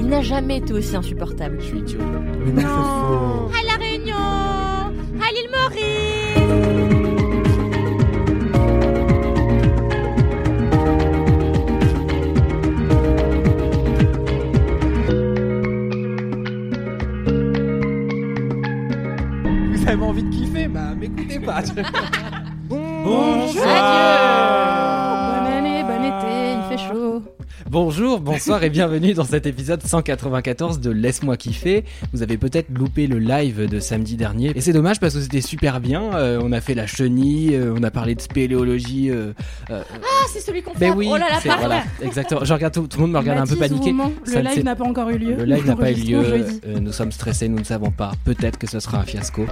il n'a jamais été aussi insupportable. Je suis idiot. Mais non. À La Réunion À l'île Maurice Vous avez envie de kiffer Bah m'écoutez pas. Bonjour Bonne année, bon été, il fait chaud. Bonjour, bonsoir et bienvenue dans cet épisode 194 de Laisse-moi kiffer. Vous avez peut-être loupé le live de samedi dernier et c'est dommage parce que c'était super bien. Euh, on a fait la chenille, euh, on a parlé de spéléologie. euh, Ah, c'est celui qu'on fait ben oui, Oh là là, voilà, exactement. Je regarde tout, tout le monde me regarde un peu paniqué. moment, le live n'a pas encore eu lieu. Le live n'a pas eu lieu. Nous sommes stressés, nous ne savons pas. Peut-être que ce sera un fiasco.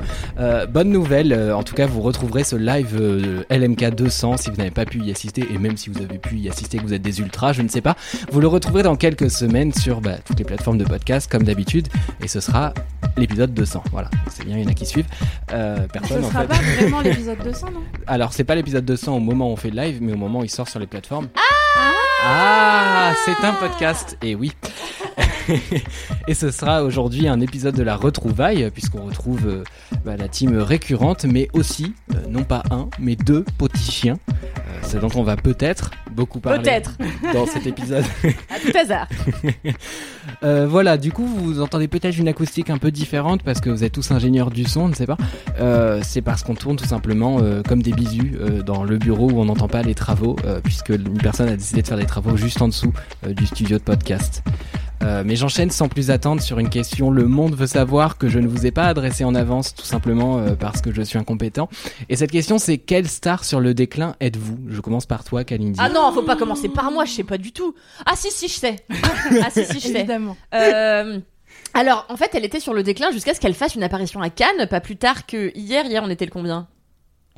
Bonne nouvelle. en tout cas, vous retrouverez ce live LMK 200 si vous n'avez pas pu y assister et même si vous avez pu y assister, que vous êtes des ultras, je ne sais pas. Vous le retrouverez dans quelques semaines sur bah, toutes les plateformes de podcast comme d'habitude et ce sera l'épisode 200. Voilà, c'est bien, il y en a qui suivent. Euh, Ce personne en sera fait. pas vraiment l'épisode 200, non? Alors, c'est pas l'épisode 200 au moment où on fait le live, mais au moment où il sort sur les plateformes. Ah, c'est un podcast. Et oui. et ce sera aujourd'hui un épisode de la retrouvaille, puisqu'on retrouve euh, bah, la team récurrente, mais aussi, euh, non pas un, mais deux petits chiens. Euh, c'est dont on va peut-être beaucoup Peut-être, dans cet épisode. à tout hasard. Euh, voilà, du coup, vous entendez peut-être une acoustique un peu différente parce que vous êtes tous ingénieurs du son, on ne sais pas. Euh, c'est parce qu'on tourne tout simplement euh, comme des bisous dans le bureau où on n'entend pas les travaux, puisque une personne a décidé de faire des travaux juste en dessous du studio de podcast. Euh, mais j'enchaîne sans plus attendre sur une question. Le monde veut savoir que je ne vous ai pas adressé en avance, tout simplement euh, parce que je suis incompétent. Et cette question, c'est quelle star sur le déclin êtes-vous? Je commence par toi, Kalindi. Ah non, faut pas commencer par moi, je sais pas du tout. Ah si, si, je sais. Ah si, si, je sais. Évidemment. Euh, alors, en fait, elle était sur le déclin jusqu'à ce qu'elle fasse une apparition à Cannes, pas plus tard que hier. Hier, on était le combien?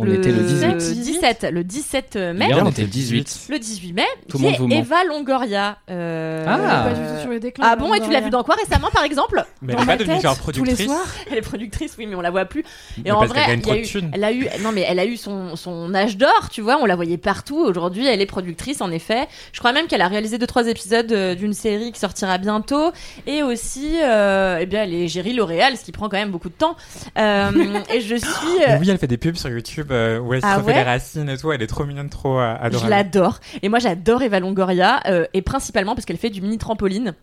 On était le 18. 17, le 17 mai. Hier, on était le 18. Le 18 mai, Tout qui le monde est vous ment. Eva Longoria. Euh, Ah. Elle est pas du tout sur le déclin. Ah bon, et tu l'as vu dans quoi récemment, par exemple Mais Dans elle est ma pas devenue tête, genre tous les productrice. soirs. Elle est productrice, oui, mais on la voit plus. Et Mais en parce vrai, qu'elle gagne il y trop a de eu, thunes. elle a eu, non mais elle a eu son, son âge d'or, tu vois, on la voyait partout. Aujourd'hui, elle est productrice, en effet. Je crois même qu'elle a réalisé deux trois épisodes euh, d'une série qui sortira bientôt, et aussi, euh, eh bien, elle est Géry L'Oréal, ce qui prend quand même beaucoup de temps. Euh, et je suis, euh, Oui, elle fait des pubs sur YouTube euh, où elle se Ah refait ouais les racines et tout. Elle est trop mignonne, trop euh, je adorable. l'adore. Et moi, j'adore Eva Longoria, euh, et principalement parce qu'elle fait du mini trampoline.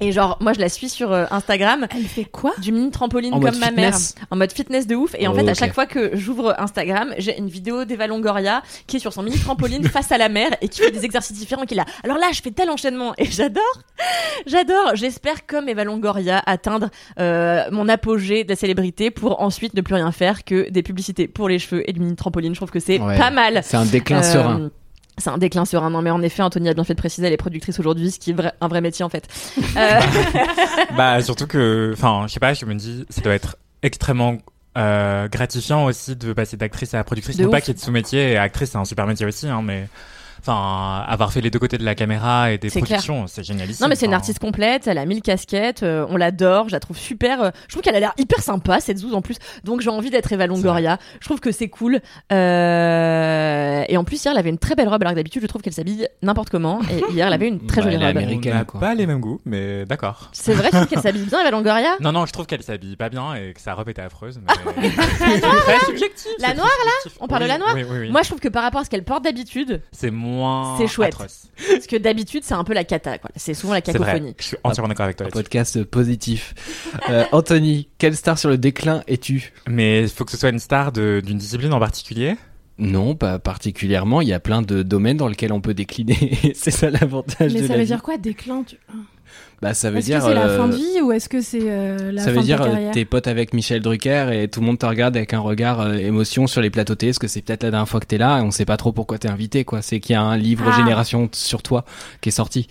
Et genre, moi, je la suis sur euh, Instagram. Elle fait quoi? Du mini trampoline En comme mode ma mère. fitness? En mode fitness de ouf. Et en Oh, fait à chaque fois que j'ouvre Instagram j'ai une vidéo d'Eva Longoria qui est sur son mini trampoline face à la mer et qui fait des exercices différents qui est là alors là je fais tel enchaînement et j'adore. J'adore. J'espère comme Eva Longoria atteindre euh, mon apogée de la célébrité pour ensuite ne plus rien faire que des publicités pour les cheveux et du mini trampoline. Je trouve que c'est Ouais. pas mal. C'est un déclin Euh, serein. C'est un déclin serein. Non, mais en effet, Anthony a bien fait de préciser, elle est productrice aujourd'hui, ce qui est un vrai métier en fait. Euh, Bah surtout que, enfin, je sais pas, je me dis, ça doit être extrêmement euh, gratifiant aussi de passer d'actrice à productrice. De non pas ouf. qu'il y ait de sous-métier et actrice, c'est un super métier aussi, hein, mais enfin, avoir fait les deux côtés de la caméra et des productions, c'est génialissime. Non mais c'est une artiste complète, elle a mille casquettes, euh, on l'adore, je la trouve super. euh, je trouve qu'elle a l'air hyper sympa cette Zouz en plus, donc j'ai envie d'être Eva Longoria. Je trouve que c'est cool. Euh, et en plus hier elle avait une très belle robe alors que d'habitude je trouve qu'elle s'habille n'importe comment et hier elle avait une très Bah, jolie robe. américaine. On quoi. pas les mêmes goûts, mais d'accord. C'est vrai qu'elle s'habille bien Eva Longoria Non, non, je trouve qu'elle s'habille pas bien et que sa robe était affreuse. Mais... c'est très subjectif. La noire, subjectif. On parle de la noire Oui, oui, oui. Moi je trouve que par rapport à ce qu'elle porte d'habitude, c'est moins moins. C'est chouette. atroce. Parce que d'habitude, c'est un peu la cata, quoi. C'est souvent la C'est vrai. cacophonie. Je suis entièrement d'accord avec toi. Un podcast positif. Euh, Anthony, quelle star sur le déclin es-tu? Mais il faut que ce soit une star de- d'une discipline en particulier? Non, pas particulièrement. Il y a plein de domaines dans lesquels on peut décliner. c'est ça l'avantage Mais de ça la veut vie. dire quoi, déclin tu- Bah, ça veut Est-ce dire. que c'est la euh, fin de vie ou est-ce que c'est euh, la ça fin veut de dire ta euh, carrière t'es pote avec Michel Drucker et tout le monde te regarde avec un regard euh, émotion sur les plateaux télé parce que c'est peut-être la dernière fois que t'es là et on sait pas trop pourquoi t'es invité quoi. C'est qu'il y a un livre Ah. Génération sur toi qui est sorti.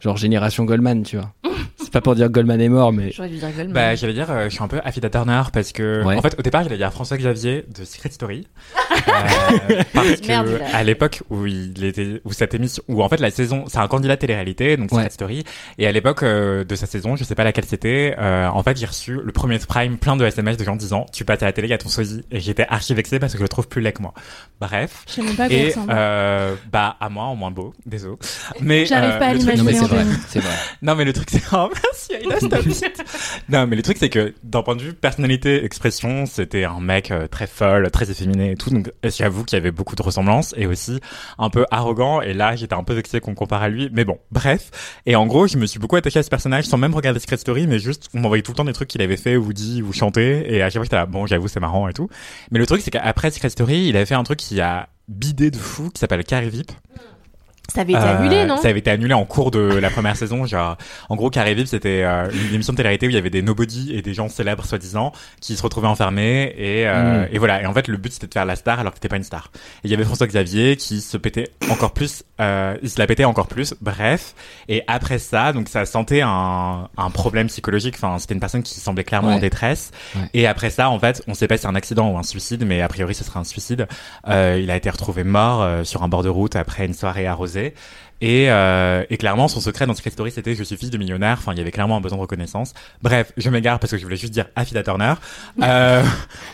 Genre Génération Goldman, tu vois. c'est pas pour dire que Goldman est mort mais J'aurais dû dire Goldman. Bah, j'allais dire, euh, je suis un peu Affida Turner parce que, Ouais. en fait, au départ, j'allais dire François Xavier de Secret Story. Euh, parce que, Merde, à l'époque où il était, où cette émission, où en fait la saison, c'est un candidat télé-réalité, donc Secret Ouais. Story. Et à l'époque euh, de sa saison, je sais pas laquelle c'était, euh, en fait, j'ai reçu le premier prime plein de SMS de gens disant, tu passes à la télé, il y a ton sosie. Et j'étais archi vexé parce que je le trouve plus laid que moi. Bref. Je sais même pas quoi Et, euh, bah, à moi, en moins beau, désolé. Mais, J'arrive euh, pas à c'est vrai, c'est vrai. non mais le truc c'est oh, merci Aïda non mais le truc c'est que d'un point de vue personnalité expression c'était un mec euh, très folle très efféminé et tout. Donc j'avoue qu'il y avait beaucoup de ressemblances et aussi un peu arrogant? Et là j'étais un peu vexé qu'on compare à lui. Mais bon bref. Et en gros je me suis beaucoup attaché à ce personnage sans même regarder Secret Story mais juste on m'envoyait tout le temps des trucs qu'il avait fait ou dit ou chanté. Et à chaque fois j'étais là bon j'avoue c'est marrant et tout. Mais le truc c'est qu'après Secret Story il avait fait un truc qui a bidé de fou qui s'appelle Carré VIP Ça avait été euh, annulé, non Ça avait été annulé en cours de la première saison. Genre, en gros, Carré Vip, c'était euh, une émission de télé-réalité où il y avait des nobody et des gens célèbres, soi-disant, qui se retrouvaient enfermés. Et, euh, Mm. et voilà. Et en fait, le but, c'était de faire la star alors que t'étais pas une star. Et il y avait François Xavier qui se pétait encore plus. Euh, il se la pétait encore plus. Bref. Et après ça, donc ça sentait un, un problème psychologique. Enfin, c'était une personne qui semblait clairement Ouais. en détresse. Ouais. Et après ça, en fait, on sait pas si c'est un accident ou un suicide, mais a priori, ce serait un suicide. Euh, il a été retrouvé mort euh, sur un bord de route après une soirée arrosée. Et, euh, et clairement, son secret dans Secret Story, c'était je suis fils de millionnaire. Enfin, il y avait clairement un besoin de reconnaissance. Bref, je m'égare parce que je voulais juste dire Affida Turner. Euh,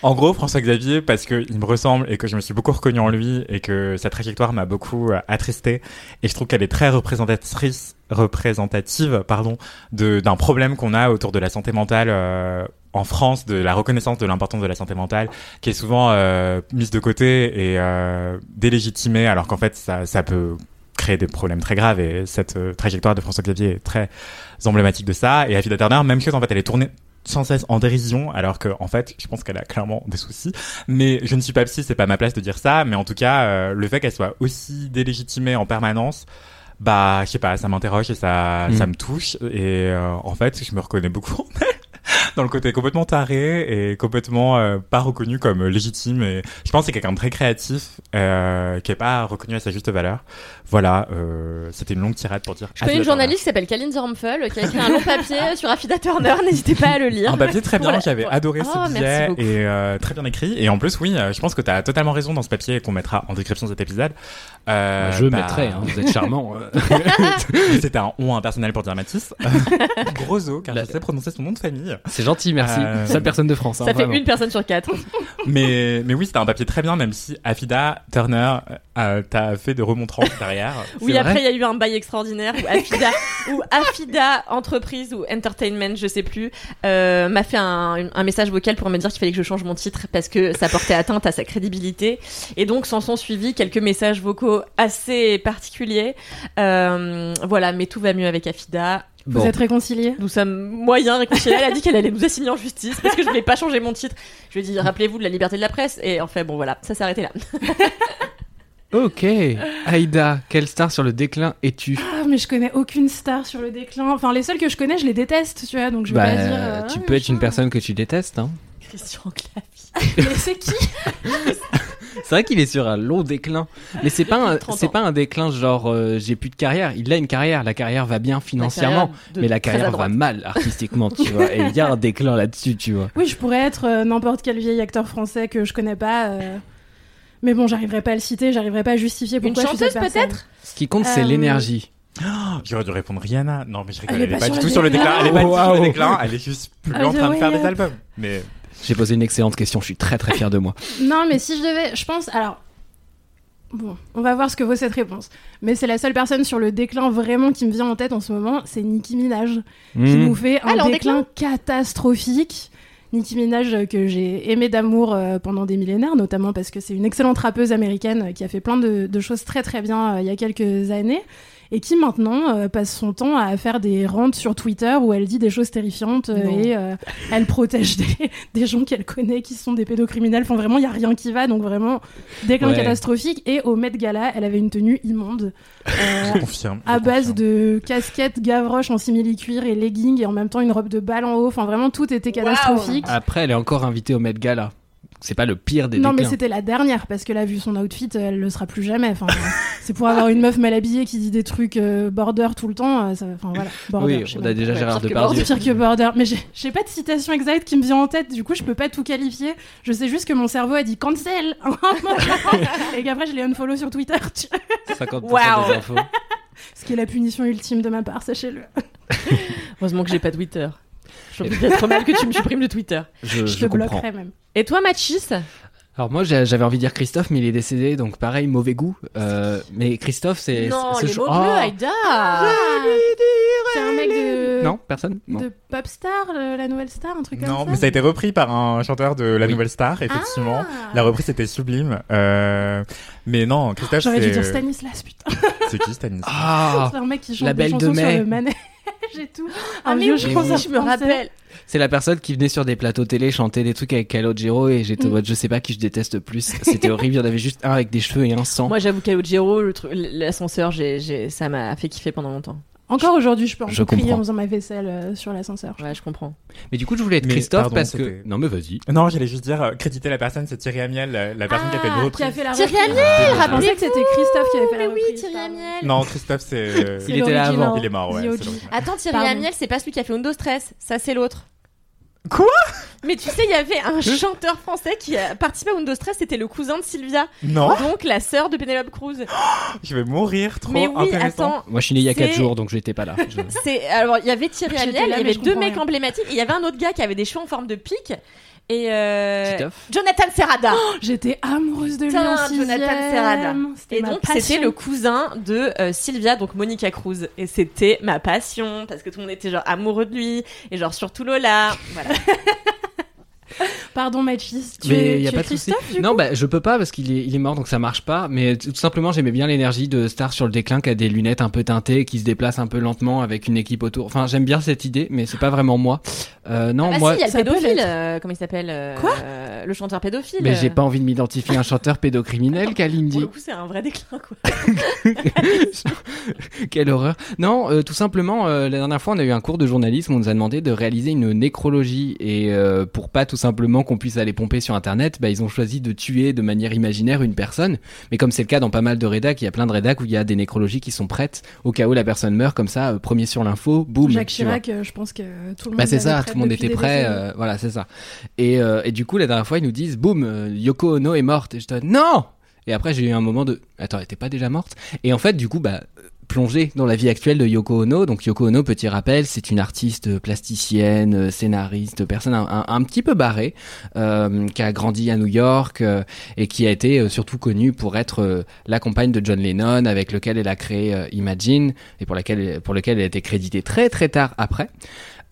en gros, François Xavier, parce que il me ressemble et que je me suis beaucoup reconnu en lui et que sa trajectoire m'a beaucoup euh, attristé. Et je trouve qu'elle est très représentatrice, représentative, pardon, d'un problème qu'on a autour de la santé mentale. euh, en France, de la reconnaissance de l'importance de la santé mentale, qui est souvent euh, mise de côté et euh, délégitimée, alors qu'en fait, ça, ça peut créer des problèmes très graves et cette euh, trajectoire de François Xavier est très emblématique de ça. Et Affida Turner même chose en fait elle est tournée sans cesse en dérision alors que en fait je pense qu'elle a clairement des soucis. Mais je ne suis pas psy c'est pas ma place de dire ça mais en tout cas euh, le fait qu'elle soit aussi délégitimée en permanence bah je sais pas ça m'interroge et ça Mm. ça me touche. Et euh, en fait je me reconnais beaucoup en elle dans le côté complètement taré et complètement euh, pas reconnu comme légitime. Et je pense que c'est quelqu'un de très créatif euh, qui est pas reconnu à sa juste valeur voilà euh, c'était une longue tirade pour dire Je connais une journaliste qui s'appelle Kaline Zermfel qui a écrit un long papier sur Affida Turner. N'hésitez pas à le lire. Un papier très bien, Voilà. j'avais Voilà. adoré Oh, ce billet et euh, très bien écrit. Et en plus, oui, euh, je pense que tu as totalement raison dans ce papier qu'on mettra en description de cet épisode. Euh, je bah, mettrai, hein, vous êtes charmant. euh. C'était un on impersonnel pour dire Mathis. Gros O, car je sais prononcer son nom de famille. C'est gentil, merci. Euh, Seule personne de France. hein, Ça fait vraiment. une personne sur quatre. Mais, mais oui, c'était un papier très bien, même si Affida Turner euh, t'a fait de remontrances derrière. Oui, après, il y a eu un bail extraordinaire où Affida, ou Affida Entreprise ou Entertainment, je sais plus, euh, m'a fait un, un message vocal pour me dire qu'il fallait que je change mon titre parce que ça portait atteinte à sa crédibilité. Et donc, s'en sont suivis quelques messages vocaux assez particuliers. Euh, voilà, mais tout va mieux avec Affida. Vous Bon. êtes réconciliés? Nous sommes moyens réconciliés. Elle a dit qu'elle allait nous assigner en justice parce que je voulais pas changer mon titre. Je lui ai dit, rappelez-vous de la liberté de la presse. Et en fait, bon, voilà, ça s'est arrêté là. Ok. Aïda, quelle star sur le déclin es-tu? Ah, mais je connais aucune star sur le déclin. Enfin, les seules que je connais, je les déteste, tu vois, donc je vais Bah, pas dire. euh, tu ah, peux être une machin. personne que tu détestes. Hein. Christian Clavier. Mais c'est qui? C'est vrai qu'il est sur un long déclin, mais c'est pas un, 30 c'est ans. pas un déclin genre euh, j'ai plus de carrière. Il a une carrière, la carrière va bien financièrement, de mais la très à carrière va droite. mal artistiquement, tu vois. Et il y a un déclin là-dessus, tu vois. Oui, je pourrais être euh, n'importe quel vieil acteur français que je connais pas. euh, Mais bon, j'arriverai pas à le citer, j'arriverai pas à justifier Une pourquoi je suis cette chanteuse peut-être? Ce qui compte, c'est Euh, l'énergie. Oh, J'aurais dû répondre Rihanna. Non, mais je rigole. Elle Elle est pas du tout sur le déclin. Elle est pas du tout sur le déclin. Elle est juste plus Ah, en train de faire des albums. Mais J'ai posé une excellente question. Je suis très très fier de moi. Non, mais si je devais, je pense. Alors, bon, on va voir ce que vaut cette réponse. Mais c'est la seule personne sur le déclin vraiment qui me vient en tête en ce moment, c'est Nicki Minaj, qui Hmm. nous fait un déclin? catastrophique, Nicki Minaj que j'ai aimé d'amour euh, pendant des millénaires, notamment parce que c'est une excellente rappeuse américaine qui a fait plein de, de choses très très bien euh, il y a quelques années et qui maintenant euh, passe son temps à faire des rentes sur Twitter où elle dit des choses terrifiantes euh, et euh, elle protège des, des gens qu'elle connaît qui sont des pédocriminels. Enfin vraiment, il y a rien qui va, donc vraiment déclin Ouais. catastrophique. Et au Met Gala, elle avait une tenue immonde. euh, Je confirme. je à base confirme. de casquette gavroche en simili-cuir et leggings et en même temps une robe de balle en haut. Enfin, vraiment, tout était catastrophique. Après, elle est encore invitée au Met Gala. C'est pas le pire des Non, mais c'était la dernière parce que là, vu son outfit, elle le sera plus jamais. Enfin, c'est pour avoir une meuf mal habillée qui dit des trucs euh, border tout le temps. euh, ça- Enfin, voilà. Border, Oui, on pas. a déjà Ouais, Gérard que Depardieu. C'est pire que border. Mais j'ai pas de citation exacte qui me vient en tête. Du coup, je peux pas tout qualifier. Je sais juste que mon cerveau a dit cancel. et qu'après, je l'ai unfollow sur Twitter. tu vois. 50% Waouh. des infos. Ce qui est la punition ultime de ma part, sachez-le. Heureusement que j'ai pas Twitter. Envie d'être trop mal que tu me supprimes de Twitter. Je, Je, je te comprends. bloquerai même. Et toi, Machis Alors moi j'avais envie de dire Christophe mais il est décédé donc pareil mauvais goût. Euh, mais Christophe c'est Non, c'est les chaud- mots bleus, Oh Aïda C'est un mec de. Non personne. Non. De Popstar, le- la nouvelle star, un truc comme Non, ça mais ça a été repris par un chanteur de La Oui. Nouvelle Star, effectivement. Ah. La reprise était sublime. Euh... Mais non, Christophe, J'aurais dû dire Stanislas, putain. C'est qui Stanislas? Ah C'est un mec qui chante La des Belle de chansons sur Mai. le manège et tout. Ah, Un mais vieux oui, chanteur je me rappelle. c'est la personne qui venait sur des plateaux télé chanter des trucs avec Calogero et j'étais en Mm. mode je sais pas qui je déteste plus. C'était horrible il y en avait juste un avec des cheveux et un sang. Moi, j'avoue Calogero, l'ascenseur, ça m'a fait kiffer pendant longtemps. Encore aujourd'hui, je peux en Je crier comprends. en faisant ma vaisselle euh, sur l'ascenseur. Ouais, je comprends. Mais du coup je voulais être Mais Christophe pardon, parce que c'était- non mais vas-y. Non, j'allais juste dire, euh, créditer la personne, c'est Thierry Amiel, la, la personne qui a fait le Ah, reprise. qui a fait la Thierry reprise. Amiel, Je pensais que c'était Christophe qui avait fait la Mais oui, reprise. Thierry pardon. Amiel. Non, Christophe, c'est... euh, C'est Il était là l'original. avant. Il est mort, ouais. The c'est OG. l'original. Attends, Thierry Pardon. Amiel, c'est pas celui qui a fait Undo Stress. Ça, c'est l'autre. Quoi? Mais tu sais, il y avait un chanteur français qui a participé à Undo Stress, c'était le cousin de Sylvia. Non, Donc la sœur de Penelope Cruz. je vais mourir, trop Mais oui, intéressant. attends. Moi je suis né il y a 4 C'est- jours donc j'étais pas là. Je- C'est alors il y avait Thierry Amiel, il y avait deux mecs rien. emblématiques, et il y avait un autre gars qui avait des cheveux en forme de pic et euh... Jonathan Serrada. J'étais amoureuse de lui en sixième. Jonathan Serrada. C'était Et donc c'était le cousin de euh, Sylvia, donc Monica Cruz, et c'était ma passion parce que tout le monde était genre amoureux de lui et genre surtout Lola. Voilà. Pardon, Machis. Tu Mais es, y a tu pas es de souci. Christophe, du Non, coup bah je peux pas parce qu'il est, il est mort donc ça marche pas. Mais tout simplement j'aimais bien l'énergie de Star sur le déclin qui a des lunettes un peu teintées, qui se déplace un peu lentement avec une équipe autour. Enfin j'aime bien cette idée, mais c'est pas vraiment moi. Euh, non, Ah bah moi. si, il y a le pédophile, euh, comment il s'appelle euh, Quoi? euh, Le chanteur pédophile. Mais j'ai pas envie de m'identifier à un chanteur pédocriminel, Pour Kalindi. le coup, c'est un vrai déclin quoi. Quelle horreur. Non, euh, tout simplement, euh, la dernière fois, on a eu un cours de journalisme, on nous a demandé de réaliser une nécrologie. Et euh, pour pas tout simplement qu'on puisse aller pomper sur Internet, bah, ils ont choisi de tuer de manière imaginaire une personne. Mais comme c'est le cas dans pas mal de rédacs, il y a plein de rédacs où il y a des nécrologies qui sont prêtes au cas où la personne meurt, comme ça, euh, premier sur l'info, boum. Jacques. Chirac, euh, je pense que tout le monde Bah c'est ça, tout le monde était prêt, euh, voilà, c'est ça. Et, et du coup, la dernière fois, ils nous disent, boum, Yoko Ono est morte. Et je dis, non Et après, j'ai eu un moment de, attends, elle était pas déjà morte? Et en fait, du coup, bah, euh, plongé dans la vie actuelle de Yoko Ono. Donc Yoko Ono, petit rappel, c'est une artiste plasticienne, euh, scénariste, personne un, un- petit peu barrée, euh, qui a grandi à New York euh, et qui a été euh, surtout connue pour être euh, la compagne de John Lennon, avec lequel elle a créé euh, Imagine et pour laquelle pour lequel elle a été créditée très très tard après.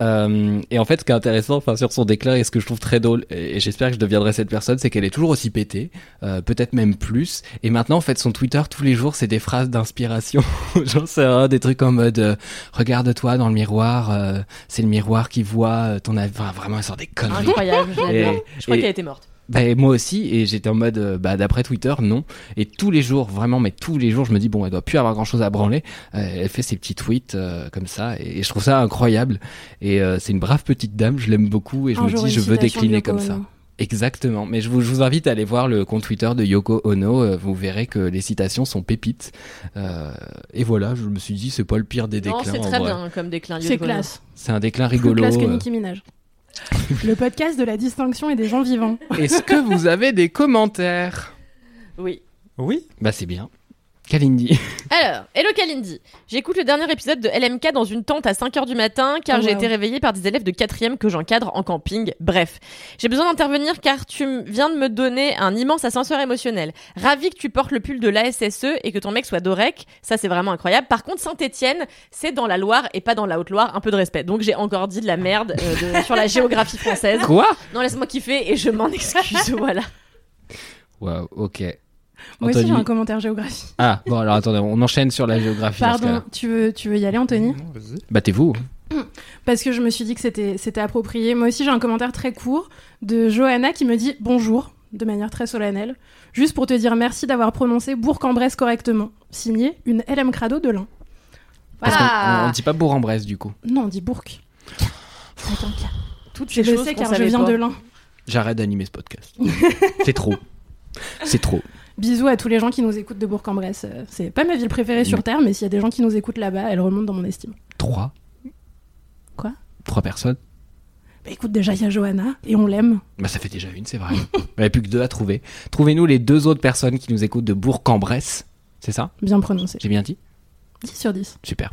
Euh, et en fait, ce qui est intéressant, enfin sur son déclin et ce que je trouve très drôle, et, j'espère que je deviendrai cette personne, c'est qu'elle est toujours aussi pétée, euh, peut-être même plus. Et maintenant, en fait, son Twitter tous les jours, c'est des phrases d'inspiration. J'en sais rien, des trucs en mode euh, regarde-toi dans le miroir, euh, c'est le miroir qui voit euh, ton avis. Enfin, vraiment, elle sort des conneries. Incroyable, je l'adore. Et- Je crois qu'elle était morte. Bah, moi aussi, et j'étais en mode, euh, bah, d'après Twitter, non. Et tous les jours, vraiment, mais tous les jours, je me dis, bon, elle doit plus avoir grand chose à branler. Euh, elle fait ses petits tweets euh, comme ça, et, et je trouve ça incroyable. Et euh, c'est une brave petite dame, je l'aime beaucoup, et je Un me dis, je veux décliner comme ça. Exactement. Mais je vous, je vous invite à aller voir le compte Twitter de Yoko Ono. vous verrez que les citations sont pépites. Euh, et voilà, je me suis dit, c'est pas le pire des Non, déclins. c'est très vrai. bien comme déclin. C'est Yoko Ono. classe. C'est un déclin Plus rigolo. classe que. Nicki Minaj. Le podcast de la distinction et des gens vivants. Est-ce que vous avez des commentaires? Oui. Oui? Bah, c'est bien. Kalindi. Alors, hello Kalindi. J'écoute le dernier épisode de LMK dans une tente à 5h du matin car Oh, j'ai wow. été réveillée par des élèves de 4 que j'encadre en camping. Bref, j'ai besoin d'intervenir car tu viens de me donner un immense ascenseur émotionnel. Ravi que tu portes le pull de l'ASSE et que ton mec soit Dorec, ça c'est vraiment incroyable. Par contre, Saint-Étienne, c'est dans la Loire et pas dans la Haute-Loire, un peu de respect. Donc j'ai encore dit de la merde euh, de- sur la géographie française. Quoi? Non, laisse-moi kiffer et je m'en excuse, voilà. Waouh, ok. Moi aussi, j'ai un commentaire géographie. Ah, bon, alors attendez, on enchaîne sur la géographie. Pardon, tu veux, tu veux y aller, Anthony? Vas-y. Battez-vous. Parce que je me suis dit que c'était c'était approprié. Moi aussi, j'ai un commentaire très court de Johanna qui me dit bonjour de manière très solennelle, juste pour te dire merci d'avoir prononcé Bourg-en-Bresse correctement. Signé une LM Crado de l'Ain. Parce Ah. qu'on on dit pas Bourg-en-Bresse du coup. Non, on dit Bourg. Toutes Je ces choses sais qu'on car je savait viens pas. de l'Ain. J'arrête d'animer ce podcast. C'est trop. C'est trop. Bisous à tous les gens qui nous écoutent de Bourg-en-Bresse. Euh, C'est pas ma ville préférée sur Non. Terre, mais s'il y a des gens qui nous écoutent là-bas, elle remonte dans mon estime. Trois. Quoi? Trois personnes. Bah écoute, déjà, il y a Johanna, et on l'aime. Bah ça fait déjà une, c'est vrai. Il n'y avait plus que deux à trouver. Trouvez-nous les deux autres personnes qui nous écoutent de Bourg-en-Bresse. C'est ça? Bien prononcé. J'ai bien dit? 10 sur 10. Super.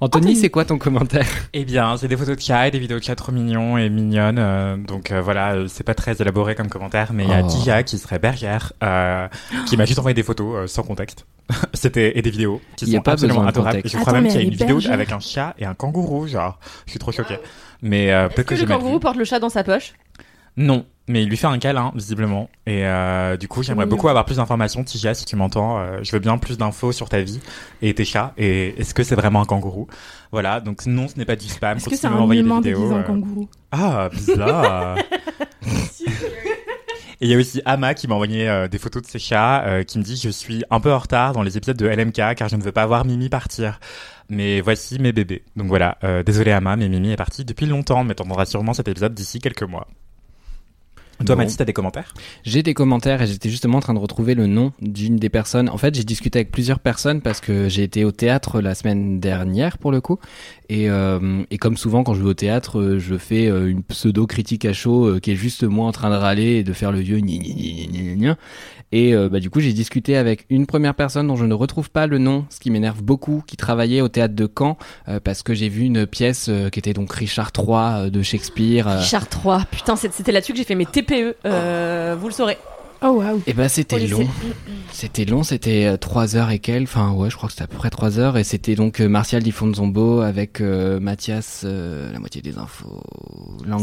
Anthony, Anthony. c'est quoi ton commentaire? Eh bien, c'est des photos de chat et des vidéos de chat trop mignons et mignonnes. euh, donc euh, voilà, euh, c'est pas très élaboré comme commentaire, mais il y a Oh. Tia qui serait bergère, euh, qui m'a juste envoyé des photos euh, sans contexte. C'était et des vidéos qui y sont pas absolument adorables. Et je crois Attends, même qu'il y a une vidéo avec un chat et un kangourou, genre. Je suis trop choquée. Mais euh, Est-ce peut-être que, que, j'ai le kangourou porte le chat dans sa poche? Non, mais il lui fait un câlin visiblement. Et euh, du coup, j'aimerais beaucoup avoir plus d'informations, Tia, si tu m'entends. euh, je veux bien plus d'infos sur ta vie et tes chats. Et est-ce que c'est vraiment un kangourou? Voilà. Donc non, ce n'est pas du spam. Est-ce que c'est un humain vidéos. euh, kangourou? Ah, bizarre. Et il y a aussi Ama qui m'a envoyé euh, des photos de ses chats, euh, qui me dit je suis un peu en retard dans les épisodes de LMK car je ne veux pas voir Mimi partir. Mais voici mes bébés. Donc voilà, euh, désolé Ama, mais Mimi est partie depuis longtemps, mais t'entendras sûrement cet épisode d'ici quelques mois. Toi, Bon. Mathis, t'as des commentaires? J'ai des commentaires et j'étais justement en train de retrouver le nom d'une des personnes. En fait, j'ai discuté avec plusieurs personnes parce que j'ai été au théâtre la semaine dernière pour le coup. Et, euh, et comme souvent quand je vais au théâtre, euh, je fais euh, une pseudo critique à chaud euh, qui est juste moi en train de râler et de faire le vieux gni gni gni gni gni. Et euh, bah, du coup, j'ai discuté avec une première personne dont je ne retrouve pas le nom, ce qui m'énerve beaucoup, qui travaillait au théâtre de Caen euh, parce que j'ai vu une pièce euh, qui était donc Richard III euh, de Shakespeare. euh, Richard 3. Putain, c'était là-dessus que j'ai fait mes TPE. euh, vous le saurez. Oh waouh. et ben Au c'était long. C'était long, c'était euh, trois heures et quelques, enfin ouais, je crois que c'était à peu près trois heures, et c'était donc euh, Martial Di Fonzombo avec euh, Mathias, euh, la moitié des infos,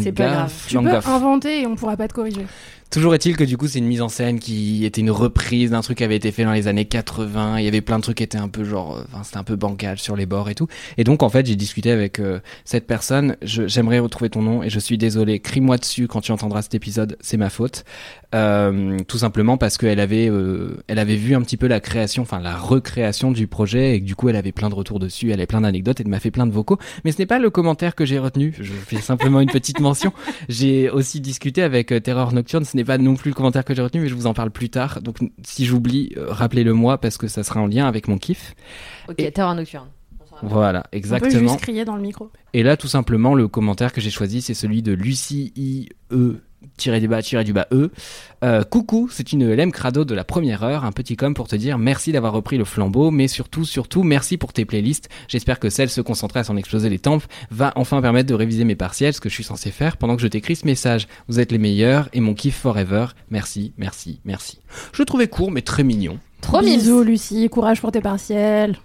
C'est pas grave. Langaf, Tu peux Langaf. inventer et on pourra pas te corriger. Toujours est-il que du coup c'est une mise en scène qui était une reprise d'un truc qui avait été fait dans les années 80, il y avait plein de trucs qui étaient un peu genre, euh, enfin c'était un peu bancal sur les bords et tout, et donc en fait j'ai discuté avec euh, cette personne, Je- j'aimerais retrouver ton nom, et je suis désolé, crie-moi dessus quand tu entendras cet épisode, c'est ma faute. Euh, tout simplement parce qu'elle avait, euh, elle avait vu un petit peu la création, enfin la recréation du projet et que du coup elle avait plein de retours dessus, elle avait plein d'anecdotes et elle m'a fait plein de vocaux. Mais ce n'est pas le commentaire que j'ai retenu. Je fais simplement une petite mention. J'ai aussi discuté avec euh, Terreur Nocturne. Ce n'est pas non plus le commentaire que j'ai retenu, mais je vous en parle plus tard. Donc si j'oublie, euh, rappelez-le moi parce que ça sera en lien avec mon kiff. Ok, Et- Terror Nocturne. Voilà, On peut exactement. juste crier dans le micro. Et là, tout simplement, le commentaire que j'ai choisi, c'est celui de Lucie I Tiré du bas, tiré du bas E. Euh, coucou, c'est une LM Crado de la première heure, un petit com pour te dire merci d'avoir repris le flambeau, mais surtout, surtout, merci pour tes playlists. J'espère que celle se concentrer à s'en exploser les tempes va enfin permettre de réviser mes partiels, ce que je suis censé faire pendant que je t'écris ce message. Vous êtes les meilleurs et mon kiff forever. Merci, merci, merci. Je le trouvais court, mais très mignon. Trop Bisous. Lucie, courage pour tes partiels.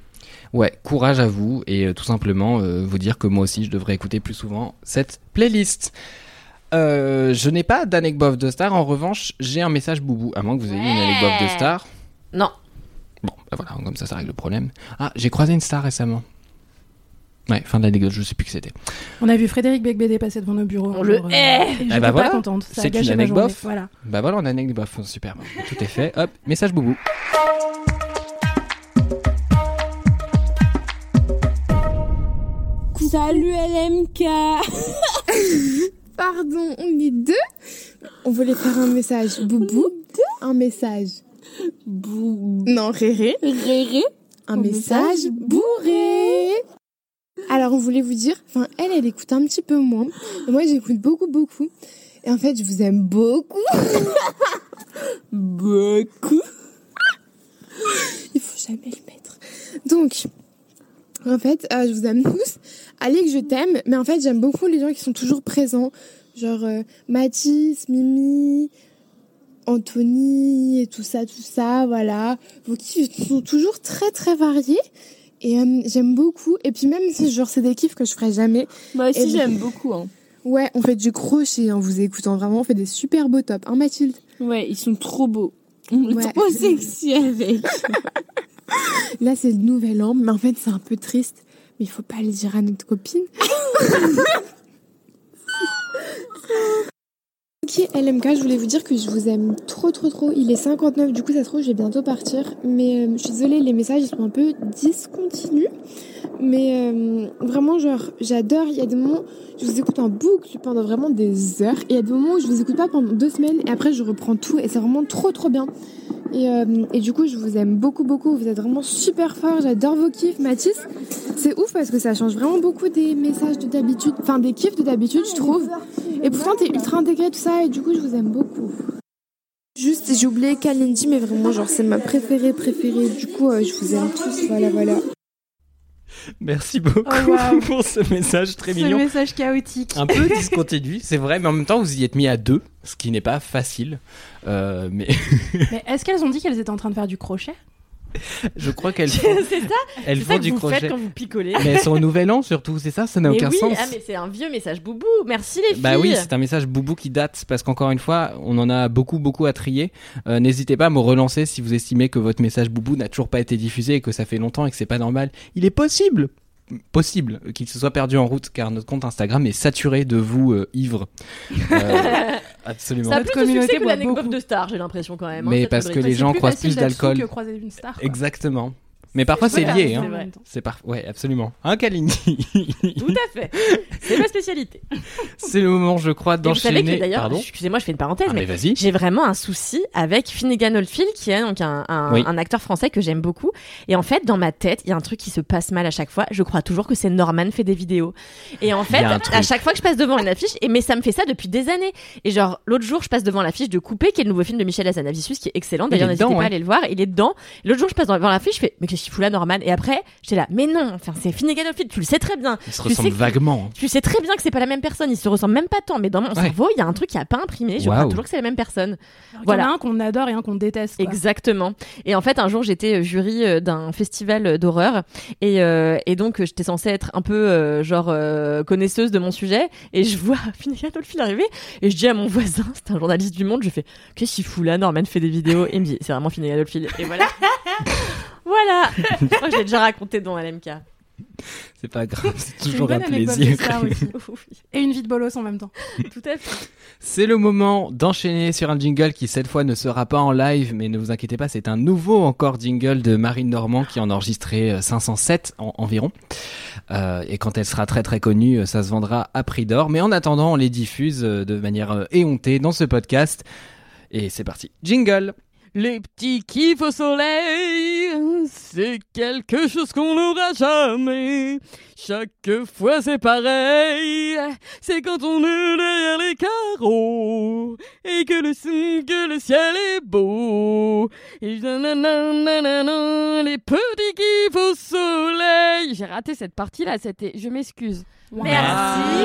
Ouais, courage à vous et euh, tout simplement euh, vous dire que moi aussi je devrais écouter plus souvent cette playlist. Euh, je n'ai pas d'anecdote de star, en revanche j'ai un message boubou, à moins que vous ayez une anecdote de star. Non. Bon, bah voilà, comme ça ça règle le problème. Ah, j'ai croisé une star récemment. Ouais, fin d'anecdote, je sais plus qui c'était. On a vu Frédéric Becbédé passer devant nos bureaux. On le euh, hait. et Eh J'étais bah voilà. pas contente. Ça a C'est gâché une ma anecdote. journée. Voilà. Bah voilà, on a une anecdote, super, tout est fait. Hop, message boubou. Salut LMK Pardon, on est deux. On voulait faire un message boubou, un message Bou... non réré, Réré. Un Un message message bourré. Alors on voulait vous dire, enfin elle, elle écoute un petit peu moins, et moi j'écoute beaucoup beaucoup. Et en fait, je vous aime beaucoup. Beaucoup. Il faut jamais le mettre. Donc, en fait, euh, je vous aime tous. Allez que je t'aime, mais en fait, j'aime beaucoup les gens qui sont toujours présents. Genre euh, Mathis, Mimi, Anthony et tout ça, tout ça, voilà. Vos kiffs sont toujours très très variés. Et euh, j'aime beaucoup. Et puis même si genre c'est des kiffs que je ferai jamais. Moi aussi, j'aime beaucoup. Hein. Ouais, on fait du crochet en vous écoutant. Vraiment, on fait des super beaux tops. Hein Mathilde? Ouais, ils sont trop beaux. On est Ouais. trop sexy avec. Là, c'est le nouvel an, mais en fait, c'est un peu triste. Mais il faut pas le dire à notre copine. ok, LMK, je voulais vous dire que je vous aime trop, trop, trop. Il est 59, du coup, ça se trouve, je vais bientôt partir. Mais euh, je suis désolée, les messages ils sont un peu discontinus. Mais euh, vraiment, genre, j'adore. Il y a des moments, je vous écoute en boucle pendant vraiment des heures. Et il y a des moments où je vous écoute pas pendant deux semaines. Et après, je reprends tout. Et c'est vraiment trop, trop bien. Et, euh, du coup, je vous aime beaucoup, beaucoup. Vous êtes vraiment super forts. J'adore vos kiffs. Mathis, c'est ouf parce que ça change vraiment beaucoup des messages de d'habitude. Enfin, des kiffs de d'habitude, je trouve. Et pourtant, t'es ultra intégré, tout ça. Et du coup, je vous aime beaucoup. Juste, j'ai oublié Kalindi, mais vraiment, genre, c'est ma préférée, préférée. Du coup, euh, je vous aime tous. Voilà, voilà. Merci beaucoup Oh, pour ce message très Ce mignon. message chaotique. Un peu discontinu, c'est vrai, mais en même temps, vous y êtes mis à deux, ce qui n'est pas facile. Euh, mais Mais est-ce qu'elles ont dit qu'elles étaient en train de faire du crochet? je crois qu'elles c'est font, ça, elles ça que du vous crochet. faites quand vous picolez. Mais elles sont au nouvel an surtout, c'est ça Ça n'a Mais aucun oui, sens. ah mais c'est un vieux message boubou. Merci les filles. Bah oui, c'est un message boubou qui date parce qu'encore une fois, on en a beaucoup beaucoup à trier. Euh, N'hésitez pas à me relancer si vous estimez que votre message boubou n'a toujours pas été diffusé et que ça fait longtemps et que c'est pas normal. Il est possible, possible qu'il se soit perdu en route car notre compte Instagram est saturé de vous euh, ivres. Euh, absolument. Ça a plus de communauté succès que l'anecdote de Star, j'ai l'impression quand même. hein, Mais parce que les gens croisent plus d'alcool. Exactement. Mais parfois c'est lié, hein. C'est parfait. Ouais, absolument. Hein, Kalindi Tout à fait. C'est ma spécialité. C'est le moment, je crois, Et vous savez d'enchaîner. que d'ailleurs, excusez-moi, je fais une parenthèse, Ah, mais j'ai vraiment un souci avec Finnegan Oldfield, qui est donc un, un, Oui. un acteur français que j'aime beaucoup. Et en fait, dans ma tête, il y a un truc qui se passe mal à chaque fois. Je crois toujours que c'est Norman fait des vidéos. Et en fait, à chaque fois que je passe devant une affiche, et mais ça me fait ça depuis des années. Et genre, l'autre jour, je passe devant l'affiche de Coupé, qui est le nouveau film de Michel Hazanavicius, qui est excellent. Il D'ailleurs, n'hésitez pas à aller le voir. Il est dedans. L'autre jour, je passe devant l'affiche, je fais, mais là, Norman? Et après, j'étais là, mais non, enfin, c'est Finnegan Oldfield, tu le sais très bien. Ils se Tu ressemblent sais que- vaguement. Tu sais très bien que c'est pas la même personne, ils se ressemblent même pas tant, mais dans mon Ouais. cerveau, il y a un truc qui a pas imprimé. Je Waouh. crois toujours que c'est la même personne. Alors, Voilà. Il y en a un qu'on adore et un qu'on déteste. quoi. Exactement. Et en fait, un jour, j'étais euh, jury euh, d'un festival euh, d'horreur et, euh, et donc j'étais censée être un peu euh, genre euh, connaisseuse de mon sujet et je vois Finnegan Oldfield arriver et je dis à mon voisin, c'est un journaliste du Monde, je fais qu'est-ce qu'il fout là Norman fait des vidéos? Et il me dit c'est vraiment Finnegan Oldfield et voilà. voilà. Je crois que je l'ai déjà raconté dans LMK. C'est pas grave, c'est toujours un plaisir. Et une vie de bolos en même temps. Tout à fait. C'est le moment d'enchaîner sur un jingle qui cette fois ne sera pas en live, mais ne vous inquiétez pas, c'est un nouveau encore jingle de Marine Normand qui en a enregistré euh, 507 en- environ. Euh, et quand elle sera très très connue, euh, ça se vendra à prix d'or. Mais en attendant, on les diffuse euh, de manière éhontée dans ce podcast. Et c'est parti. Jingle Les petits kiffs au soleil, c'est quelque chose qu'on n'aura jamais. Chaque fois c'est pareil, c'est quand on est derrière les carreaux et que le, que le ciel est beau. Et nananana, les petits kiffs au soleil. J'ai raté cette partie-là, c'était, je m'excuse. Merci,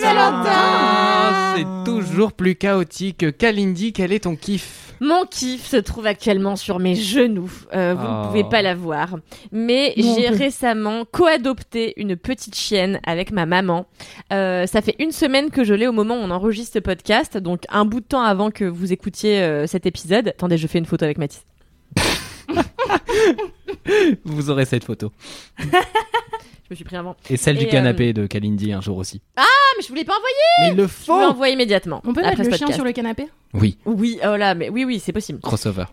Valentin. C'est toujours plus chaotique. Kalindi, quel est ton kiff? Mon kiff se trouve actuellement sur mes genoux. Euh, vous Oh. ne pouvez pas la voir. Mais j'ai récemment co-adopté une petite chienne avec ma maman. Euh, ça fait une semaine que je l'ai au moment où on enregistre ce podcast. Donc un bout de temps avant que vous écoutiez euh, cet épisode. Attendez, je fais une photo avec Mathis. Vous aurez cette photo. Je me suis pris un vent. Et celle du Et, euh, canapé de Kalindi un jour aussi. Ah, mais je voulais pas envoyer Mais il le Je faut envoyer immédiatement. On peut mettre le chien sur le canapé? Oui, Oui, oh là, mais oui, oui, c'est possible. crossover.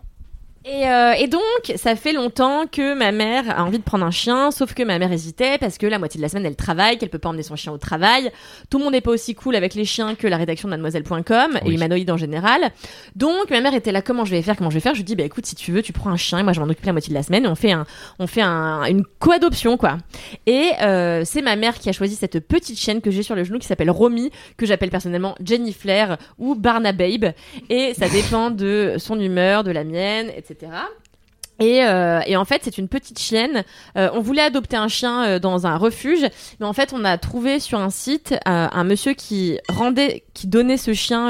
Et, euh, et donc, ça fait longtemps que ma mère a envie de prendre un chien, sauf que ma mère hésitait parce que la moitié de la semaine elle travaille, qu'elle peut pas emmener son chien au travail. Tout le monde n'est pas aussi cool avec les chiens que la rédaction de Mademoiselle.com et Oui. humanoïde en général. Donc ma mère était là, comment je vais faire, comment je vais faire? Je lui dis, bah écoute, si tu veux, tu prends un chien et moi je m'en occupe la moitié de la semaine. Et on fait un, on fait un, une co-adoption quoi. Et euh, c'est ma mère qui a choisi cette petite chienne que j'ai sur le genou qui s'appelle Romy, que j'appelle personnellement Jenny Flair ou Barnababe. Et ça dépend de son humeur, de la mienne, etc etc. Et, euh, et en fait, c'est une petite chienne. Euh, on voulait adopter un chien euh, dans un refuge, mais en fait, on a trouvé sur un site un monsieur qui rendait, qui donnait ce chien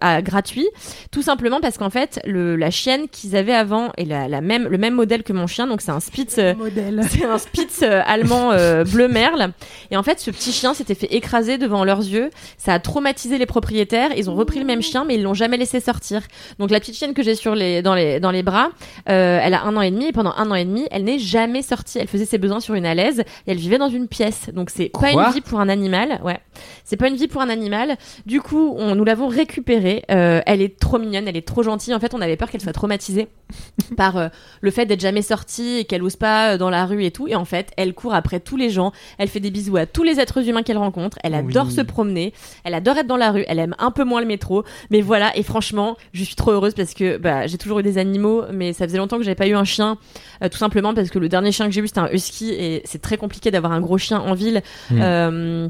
à gratuit, tout simplement parce qu'en fait, le, la chienne qu'ils avaient avant est la, la même, le même modèle que mon chien, donc c'est un Spitz. c'est un Spitz allemand bleu merle. Et en fait, ce petit chien s'était fait écraser devant leurs yeux. Ça a traumatisé les propriétaires. Ils ont repris le même chien, mais ils l'ont jamais laissé sortir. Donc la petite chienne que j'ai sur les dans les dans les bras, euh, elle a un an et demi. Et pendant un an et demi, elle n'est jamais sortie. Elle faisait ses besoins sur une alaise et elle vivait dans une pièce. Donc c'est pas une vie pour un animal. Ouais, c'est pas une vie pour un animal. Du coup, on, nous l'avons récupérée. Euh, elle est trop mignonne. Elle est trop gentille. En fait, on avait peur qu'elle soit traumatisée par euh, le fait d'être jamais sortie et qu'elle ose pas euh, dans la rue et tout. Et en fait, elle court après tous les gens. Elle fait des bisous à tous les êtres humains qu'elle rencontre. Elle adore Oui. se promener. Elle adore être dans la rue. Elle aime un peu moins le métro. Mais voilà. Et franchement, je suis trop heureuse parce que bah, j'ai toujours eu des animaux, mais ça faisait longtemps que j'avais pas eu un chien. euh, tout simplement parce que le dernier chien que j'ai eu c'était un husky et c'est très compliqué d'avoir un gros chien en ville. Mm. Euh,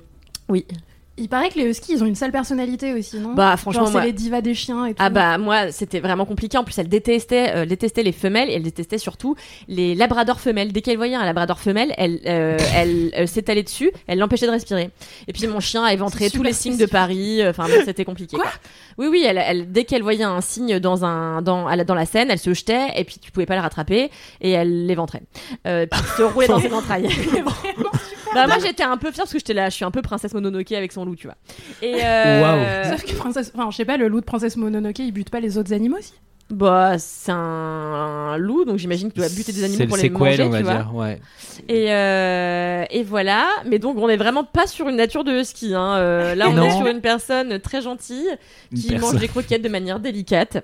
oui. Il paraît que les huskies, ils ont une sale personnalité aussi, non Bah franchement, Genre, c'est les divas des chiens et tout. Ah bah moi c'était vraiment compliqué. En plus elle détestait, euh, détestait les femelles et elle détestait surtout les labradors femelles. Dès qu'elle voyait un labrador femelle, elle, euh, elle euh, s'étalait dessus, elle l'empêchait de respirer. Et puis mon chien a éventré tous les signes de Paris. euh, Enfin bon, c'était compliqué. Quoi quoi. Oui oui, elle, elle, dès qu'elle voyait un signe dans un dans dans la scène, elle se jetait et puis tu pouvais pas la rattraper et elle l'éventrait. Euh, puis se roulait dans ses entrailles. bah moi j'étais un peu fière parce que j'étais là, je suis un peu princesse Mononoke avec son loup, tu vois. Et euh, Sauf que princesse, enfin, je sais pas, le loup de princesse Mononoke, il bute pas les autres animaux aussi? Bah, c'est un, un loup, donc j'imagine qu'il doit buter des animaux le pour les sequel, manger, on va tu vois. dire. Ouais. Et, euh, et voilà. Mais donc, on est vraiment pas sur une nature de husky. Hein. Euh, là, on Non. est sur une personne très gentille qui personne. mange des croquettes de manière délicate,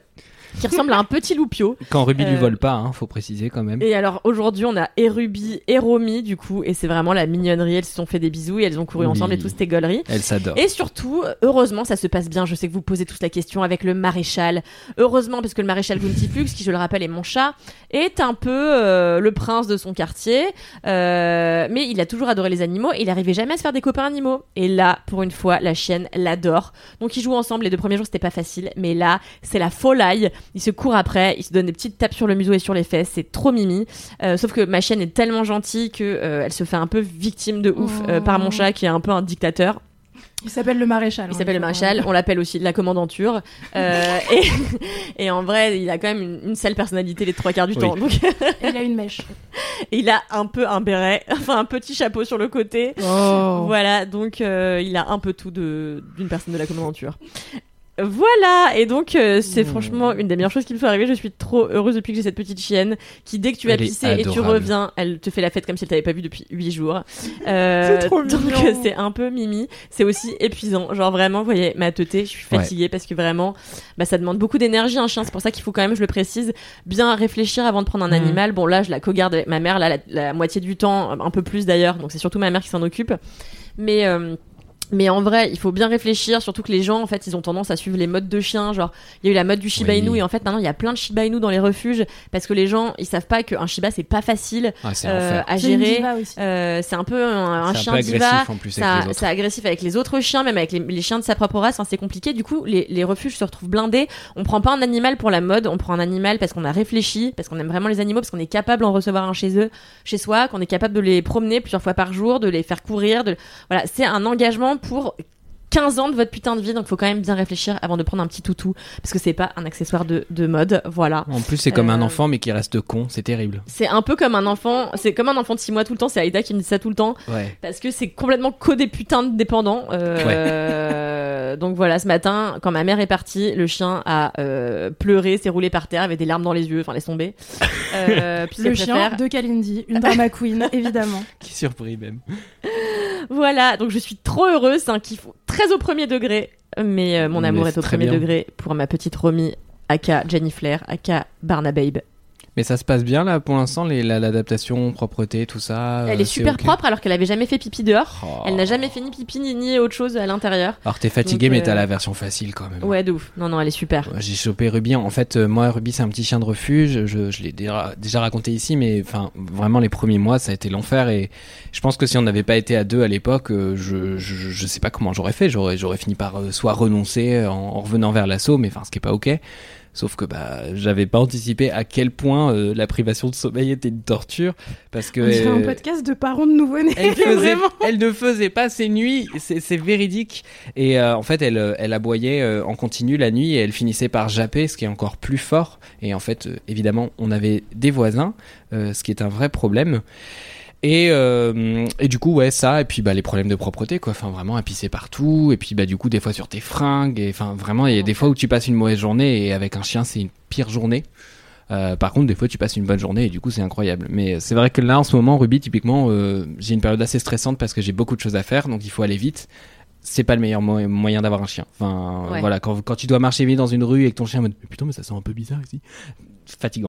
qui ressemble à un petit loupio. Quand Ruby lui Euh, vole pas, hein, faut préciser quand même. Et alors aujourd'hui, on a Erubi et Romy, du coup, et c'est vraiment la mignonnerie. Elles se sont fait des bisous et elles ont couru Oui. ensemble et tout, c'était gaulerie. Elle s'adore. Et surtout, heureusement, ça se passe bien. Je sais que vous posez tous la question avec le maréchal. Heureusement, parce que le maréchal Guntiflux, qui je le rappelle est mon chat, est un peu euh, le prince de son quartier. Euh, mais il a toujours adoré les animaux et il n'arrivait jamais à se faire des copains animaux. Et là, pour une fois, la chienne l'adore. Donc ils jouent ensemble. Les deux premiers jours, c'était pas facile. Mais là, c'est la folie. Ils se courent après. Ils se donnent des petites tapes sur le museau et sur les fesses. C'est trop mimi. Euh, sauf que ma chienne est tellement gentille que elle se fait un peu victime de ouf euh, par mon chat qui est un peu un dictateur. Il s'appelle le maréchal. Il hein, s'appelle le maréchal, on l'appelle aussi la commandanture. Euh, et, et en vrai, il a quand même une, une sale personnalité les trois quarts du Oui. temps. Donc, Et il a une mèche. et il a un peu un béret, enfin un petit chapeau sur le côté. Oh. Voilà, donc euh, il a un peu tout de d'une personne de la commandanture. Voilà, et donc euh, c'est franchement une des meilleures choses qui me soit arriver. Je suis trop heureuse depuis que j'ai cette petite chienne qui, dès que tu vas Elle pisser et tu reviens, elle te fait la fête comme si elle t'avait pas vu depuis 8 jours. Euh, C'est trop donc mignon. euh, c'est un peu mimi. C'est aussi épuisant. Genre vraiment, vous voyez, ma teuté, je suis Ouais. fatiguée parce que vraiment, bah, ça demande beaucoup d'énergie un chien. C'est pour ça qu'il faut quand même, je le précise, bien réfléchir avant de prendre un Mhm. animal. Bon là, je la co-garde avec ma mère, là, la, la moitié du temps, un peu plus d'ailleurs. Donc c'est surtout ma mère qui s'en occupe. Mais euh, mais en vrai, il faut bien réfléchir, surtout que les gens, en fait, ils ont tendance à suivre les modes de chiens. Genre, il y a eu la mode du Shiba Oui. Inu, et en fait, maintenant, il y a plein de Shiba Inu dans les refuges, parce que les gens, ils savent pas qu'un Shiba, c'est pas facile Ah, euh, à gérer. diva. Euh, c'est un peu un, chien un peu diva. agressif en plus Ça- avec les autres. C'est agressif avec les autres chiens, même avec les, les chiens de sa propre race. Enfin, c'est compliqué. Du coup, les, les refuges se retrouvent blindés. On prend pas un animal pour la mode, on prend un animal parce qu'on a réfléchi, parce qu'on aime vraiment les animaux, parce qu'on est capable d'en recevoir un chez eux, chez soi, qu'on est capable de les promener plusieurs fois par jour, de les faire courir. De... Voilà, c'est un engagement pour 15 ans de votre putain de vie, donc faut quand même bien réfléchir avant de prendre un petit toutou, parce que c'est pas un accessoire de, de mode. Voilà. En plus, c'est comme un Euh, enfant, mais qui reste con. C'est terrible. C'est un peu comme un enfant, c'est comme un enfant de 6 mois tout le temps, c'est Aïda qui me dit ça tout le temps. Ouais. Parce que c'est complètement que des putains de dépendants. Euh, Donc voilà, ce matin, quand ma mère est partie, le chien a euh, pleuré, s'est roulé par terre, avait des larmes dans les yeux, enfin laisse tomber. Euh, puis Le chien préfère- de Kalindi, une drama queen, évidemment. Qui surpris même. Voilà, donc je suis trop heureuse, c'est un kiff très au premier degré, mais euh, mon amour est au premier bien. degré pour ma petite Romy, aka Jenny Flair, aka Barnababe. Mais ça se passe bien là pour l'instant, l'adaptation, propreté, tout ça. Elle euh, est super propre alors qu'elle avait jamais fait pipi dehors. Oh. Elle n'a jamais fait ni pipi ni, ni autre chose à l'intérieur. Alors t'es fatigué, Donc, mais euh, t'as la version facile quand même. Ouais, de ouf. Non, non, elle est super. J'ai chopé Ruby. En fait, euh, moi, Ruby, c'est un petit chien de refuge. Je, je l'ai déjà, déjà raconté ici, mais enfin, vraiment, les premiers mois, ça a été l'enfer. Et je pense que si on n'avait pas été à deux à l'époque, euh, je, je, je sais pas comment j'aurais fait. J'aurais, fini par soit renoncer en, en revenant vers l'assaut, mais enfin, ce qui est pas ok. Sauf que bah j'avais pas anticipé à quel point euh, la privation de sommeil était une torture parce que On dirait un euh, podcast de parents de nouveau-nés. elle, faisait- elle ne faisait pas ses nuits, c'est c'est véridique. Et euh, en fait, elle, euh, elle aboyait euh, en continu la nuit et elle finissait par japper, ce qui est encore plus fort. Et en fait, euh, évidemment, on avait des voisins, euh, ce qui est un vrai problème. Et, euh, et du coup, ouais, ça, et puis bah, les problèmes de propreté, quoi. Enfin, vraiment, à pisser partout, et puis bah, du coup, des fois sur tes fringues, et enfin, vraiment, il y a des fois où tu passes une mauvaise journée, et avec un chien, c'est une pire journée. Euh, par contre, des fois, tu passes une bonne journée et du coup, c'est incroyable. Mais c'est vrai que là, en ce moment, Ruby, typiquement, euh, j'ai une période assez stressante parce que j'ai beaucoup de choses à faire, donc il faut aller vite. C'est pas le meilleur mo- moyen d'avoir un chien. Enfin, Ouais. voilà, quand, quand tu dois marcher vite dans une rue et que ton chien, mode, Mais putain, mais ça sent un peu bizarre ici. Fatigant.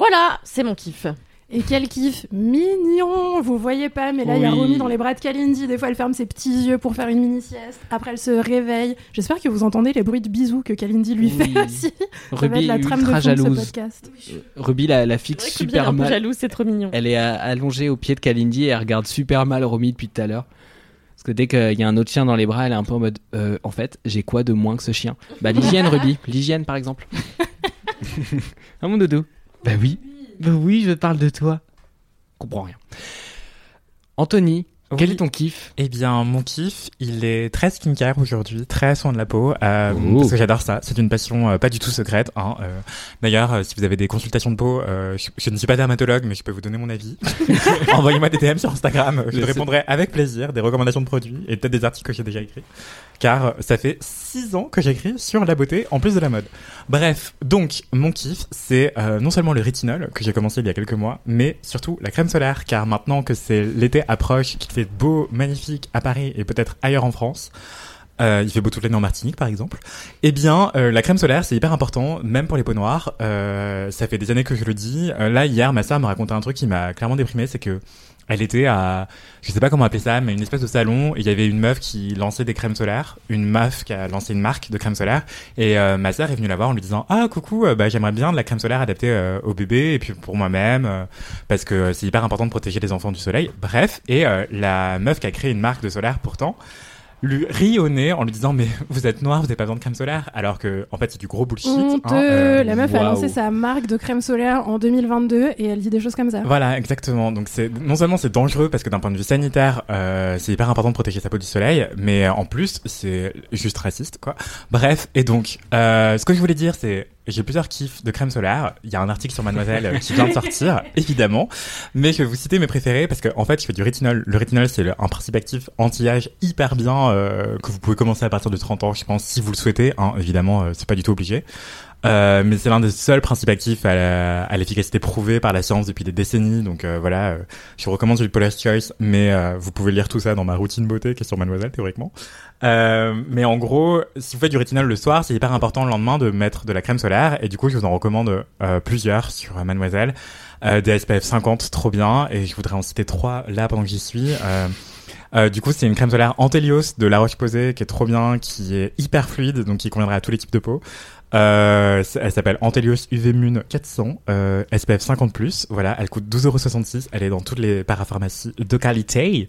Voilà, c'est mon kiff. Et quel kiff mignon Vous voyez pas, mais là, il y a. Romy dans les bras de Kalindi. Des fois, elle ferme ses petits yeux pour faire une mini-sieste. Après, elle se réveille. J'espère que vous entendez les bruits de bisous que Kalindi lui Oui. fait aussi. Ça va Ruby être la trame de ultra fond de ce jalouse. podcast. Euh, Ruby la, la C'est fixe vrai que Ruby, elle est super un peu mal. jalouse, c'est trop mignon. Elle est euh, allongée au pied de Kalindi et elle regarde super mal Romy depuis tout à l'heure. Parce que dès qu'il y a un autre chien dans les bras, elle est un peu en mode euh, En fait, j'ai quoi de moins que ce chien? Bah, l'hygiène, Ruby. L'hygiène, par exemple. ah, mon dodo. Bah oui. Bah oui, je parle de toi. Comprends rien. Anthony, quel Oui. est ton kiff? Eh bien, mon kiff, il est très skincare aujourd'hui, très soin de la peau, euh, parce que j'adore ça. C'est une passion euh, pas du tout secrète. Hein, euh. D'ailleurs, euh, si vous avez des consultations de peau, euh, je, je ne suis pas dermatologue, mais je peux vous donner mon avis. Envoyez-moi des DM sur Instagram, je répondrai avec plaisir des recommandations de produits et peut-être des articles que j'ai déjà écrits. Car ça fait six ans que j'écris sur la beauté en plus de la mode. Bref, donc mon kiff, c'est euh, non seulement le rétinol que j'ai commencé il y a quelques mois, mais surtout la crème solaire, car maintenant que c'est l'été approche, qu'il fait beau, magnifique à Paris et peut-être ailleurs en France. euh, il fait beau toute l'année en Martinique, par exemple. Eh bien, euh, la crème solaire, c'est hyper important, même pour les peaux noires. Euh, ça fait des années que je le dis. Là, hier, ma sœur me racontait un truc qui m'a clairement déprimé, c'est que elle était à, je sais pas comment appeler ça, mais une espèce de salon. Il y avait une meuf qui lançait des crèmes solaires, une meuf qui a lancé une marque de crème solaire. Et euh, ma sœur est venue la voir en lui disant ah coucou, euh, bah j'aimerais bien de la crème solaire adaptée euh, au bébé et puis pour moi-même euh, parce que c'est hyper important de protéger les enfants du soleil. Bref, et euh, la meuf qui a créé une marque de solaire pourtant lui rit au nez en lui disant mais vous êtes noir, vous avez pas besoin de crème solaire alors que en fait c'est du gros bullshit. hein, euh, La meuf a lancé sa marque de crème solaire en 2022 et elle dit des choses comme ça. Voilà, exactement. Donc c'est non seulement c'est dangereux parce que d'un point de vue sanitaire, euh, c'est hyper important de protéger sa peau du soleil, mais euh, en plus c'est juste raciste, quoi. Bref, et donc euh, ce que je voulais dire, c'est j'ai plusieurs kiffs de crème solaire. Il y a un article sur Mademoiselle euh, qui vient de sortir, évidemment, mais je vais vous citer mes préférés parce que en fait, je fais du rétinol. Le rétinol, c'est un principe actif anti-âge hyper bien euh, que vous pouvez commencer à partir de 30 ans, je pense, si vous le souhaitez. Hein, évidemment, euh, c'est pas du tout obligé. Euh, mais c'est l'un des seuls principes actifs à l'efficacité prouvée par la science depuis des décennies. Donc euh, voilà, euh, je recommande du Paula's Choice, mais euh, vous pouvez lire tout ça dans ma routine beauté qui est sur Mademoiselle théoriquement. Euh, mais en gros, si vous faites du rétinol le soir, c'est hyper important le lendemain de mettre de la crème solaire. Et du coup, je vous en recommande plusieurs sur Mademoiselle. Des SPF 50, trop bien. Et je voudrais en citer trois là pendant que j'y suis. Euh, du coup, c'est une crème solaire Antelios de La Roche-Posay qui est trop bien, qui est hyper fluide, donc qui conviendrait à tous les types de peau. Euh, elle s'appelle Antelios UV Mune 400, euh, SPF 50+. Voilà, elle coûte 12,66€. Elle est dans toutes les parapharmacies de qualité.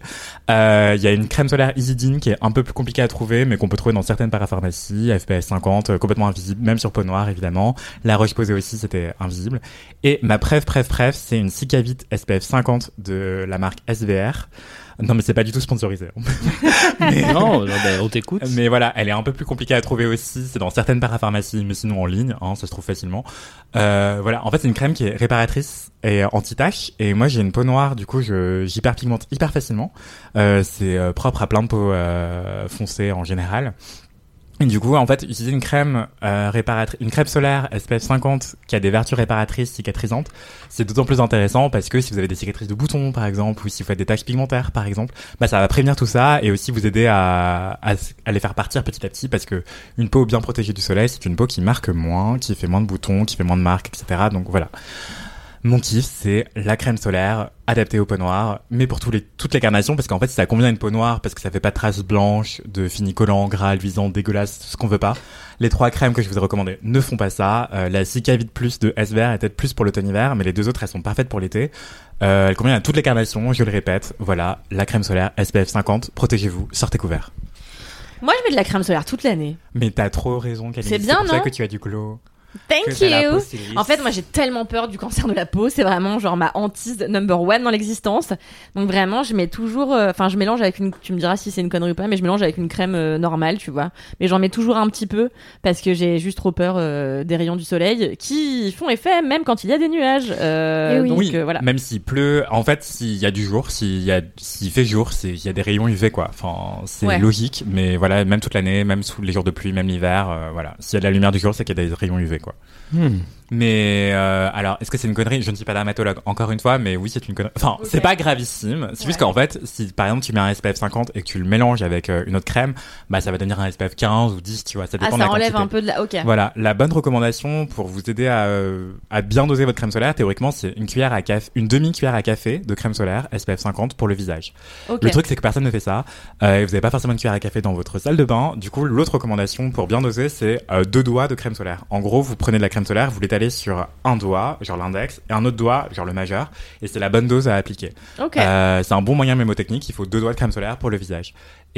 Euh, Il y a une crème solaire Isidine qui est un peu plus compliquée à trouver, mais qu'on peut trouver dans certaines parapharmacies. FPS 50, euh, complètement invisible, même sur peau noire, évidemment. La Roche-Posay aussi, c'était invisible. Et ma préf, préf, préf, c'est une Cicavit SPF 50 de la marque SVR. Non, mais c'est pas du tout sponsorisé. mais, Non, non, bah, on t'écoute. mais voilà, elle est un peu plus compliquée à trouver aussi. C'est dans certaines parapharmacies, mais sinon en ligne, hein, ça se trouve facilement. Euh, voilà, en fait, c'est une crème qui est réparatrice et anti-tache. Et moi, j'ai une peau noire, du coup, je j'hyperpigmente hyper facilement. Euh, c'est euh, propre à plein de peaux euh, foncées en général. Et du coup, en fait, utiliser une crème euh, réparatrice, une crème solaire SPF 50 qui a des vertus réparatrices, cicatrisantes, c'est d'autant plus intéressant parce que si vous avez des cicatrices de boutons, par exemple, ou si vous faites des taches pigmentaires, par exemple, bah ça va prévenir tout ça et aussi vous aider à, à, à les faire partir petit à petit parce que une peau bien protégée du soleil, c'est une peau qui marque moins, qui fait moins de boutons, qui fait moins de marques, etc. Donc voilà. Mon kiff, c'est la crème solaire adaptée aux peaux noires, mais pour tous les, toutes les carnations, parce qu'en fait, ça convient à une peau noire, parce que ça fait pas de traces blanches, de fini collant, gras, luisant, dégueulasse, ce qu'on veut pas. Les trois crèmes que je vous ai recommandées ne font pas ça. Euh, la Cicavit Plus de SVR est peut-être plus pour l'automne-hiver, mais les deux autres, elles sont parfaites pour l'été. Euh, elles conviennent à toutes les carnations, je le répète. Voilà, la crème solaire SPF 50, protégez-vous, sortez couvert. Moi, je mets de la crème solaire toute l'année. Mais t'as trop raison, Camille. C'est bien, pour ça non que tu as du glow. Thank you. En fait, moi, j'ai tellement peur du cancer de la peau. C'est vraiment genre ma hantise number one dans l'existence. Donc vraiment, je mets toujours, euh, enfin, je mélange avec une. Tu me diras si c'est une connerie ou pas, mais je mélange avec une crème euh, normale, tu vois. Mais j'en mets toujours un petit peu parce que j'ai juste trop peur euh, des rayons du soleil qui font effet même quand il y a des nuages. Euh, Eh oui. Donc oui, euh, voilà. même s'il pleut, en fait, s'il y a du jour, s'il y a, s'il fait jour, c'est, il y a des rayons UV, quoi. Enfin, c'est Ouais. logique, mais voilà, même toute l'année, même sous les jours de pluie, même l'hiver, euh, voilà. S'il y a de la lumière du jour, c'est qu'il y a des rayons UV, quoi. Hmm. Mais, euh, alors, est-ce que c'est une connerie? Je ne suis pas dermatologue, encore une fois, mais oui, c'est une connerie. Enfin, Ok. c'est pas gravissime. C'est juste qu'en fait, si, par exemple, tu mets un SPF 50 et que tu le mélanges avec euh, une autre crème, bah, ça va devenir un SPF 15 ou 10, tu vois. Ça Ah, dépend de ça la enlève quantité. un peu de la. Ok. Voilà, la bonne recommandation pour vous aider à, euh, à bien doser votre crème solaire, théoriquement, c'est une cuillère à café, une demi-cuillère à café de crème solaire SPF 50 pour le visage. Ok. Le truc, c'est que personne ne fait ça. Et vous n'avez pas forcément une cuillère à café dans votre salle de bain. Du coup, l'autre recommandation pour bien doser, c'est deux doigts de crème solaire. En gros, vous prenez de la crème solaire, vous l'étalez sur un doigt, genre l'index, et un autre doigt, genre le majeur, et c'est la bonne dose à appliquer. Ok. Euh, c'est un bon moyen mémotechnique. Il faut deux doigts de crème solaire pour le visage.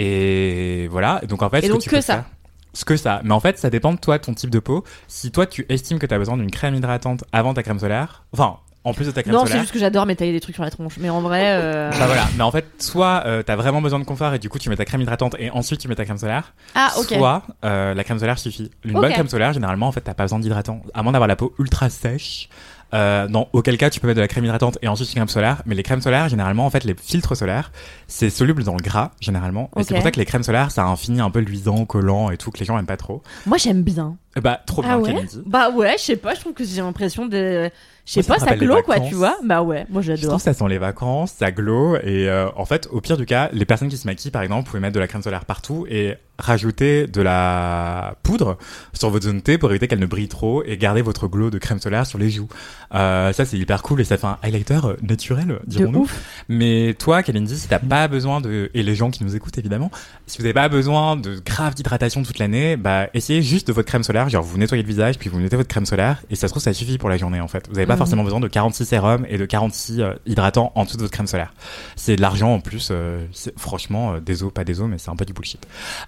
Et voilà. Donc en fait, Et ce donc tu que peux ça. faire- ce que ça. Mais en fait, ça dépend de toi, ton type de peau. Si toi, tu estimes que tu as besoin d'une crème hydratante avant ta crème solaire, enfin, en plus de ta crème Non, c'est solaire. juste que j'adore m'étaler des trucs sur la tronche. Mais en vrai. euh, Bah voilà, mais en fait, soit euh, t'as vraiment besoin de confort et du coup tu mets ta crème hydratante et ensuite tu mets ta crème solaire. Ah, ok. Soit euh, la crème solaire suffit. Une bonne crème solaire, généralement, en fait, t'as pas besoin d'hydratant. À moins d'avoir la peau ultra sèche. Euh, dans auquel cas tu peux mettre de la crème hydratante et ensuite une crème solaire. Mais les crèmes solaires, généralement, en fait, les filtres solaires, c'est soluble dans le gras, généralement. Et c'est pour ça que les crèmes solaires, ça a un fini un peu luisant, collant et tout, que les gens aiment pas trop. Moi, j'aime bien. Et bah, trop bien, Ah ouais Kalindi. Bah ouais, je sais pas, je trouve que j'ai l'impression de. Je sais ça pas, ça glow quoi, tu vois. Bah ouais, moi Je trouve j'adore. que ça sent les vacances, ça glow et euh, en fait au pire du cas, les personnes qui se maquillent par exemple, pouvez mettre de la crème solaire partout et rajouter de la poudre sur votre zone T pour éviter qu'elle ne brille trop et garder votre glow de crème solaire sur les joues. Euh, ça c'est hyper cool et ça fait un highlighter euh, naturel, dirons-nous. Mais toi, Kalindi, si t'as pas besoin de et les gens qui nous écoutent évidemment, si vous n'avez pas besoin de grave d'hydratation toute l'année, bah essayez juste de votre crème solaire, genre vous nettoyez le visage puis vous mettez votre crème solaire et ça se trouve ça suffit pour la journée en fait. Vous n'avez pas Mhm. forcément besoin de 46 sérums et de 46 euh, hydratants en dessous de votre crème solaire. C'est de l'argent en plus, euh, franchement, euh, des os, pas des os, mais c'est un peu du bullshit.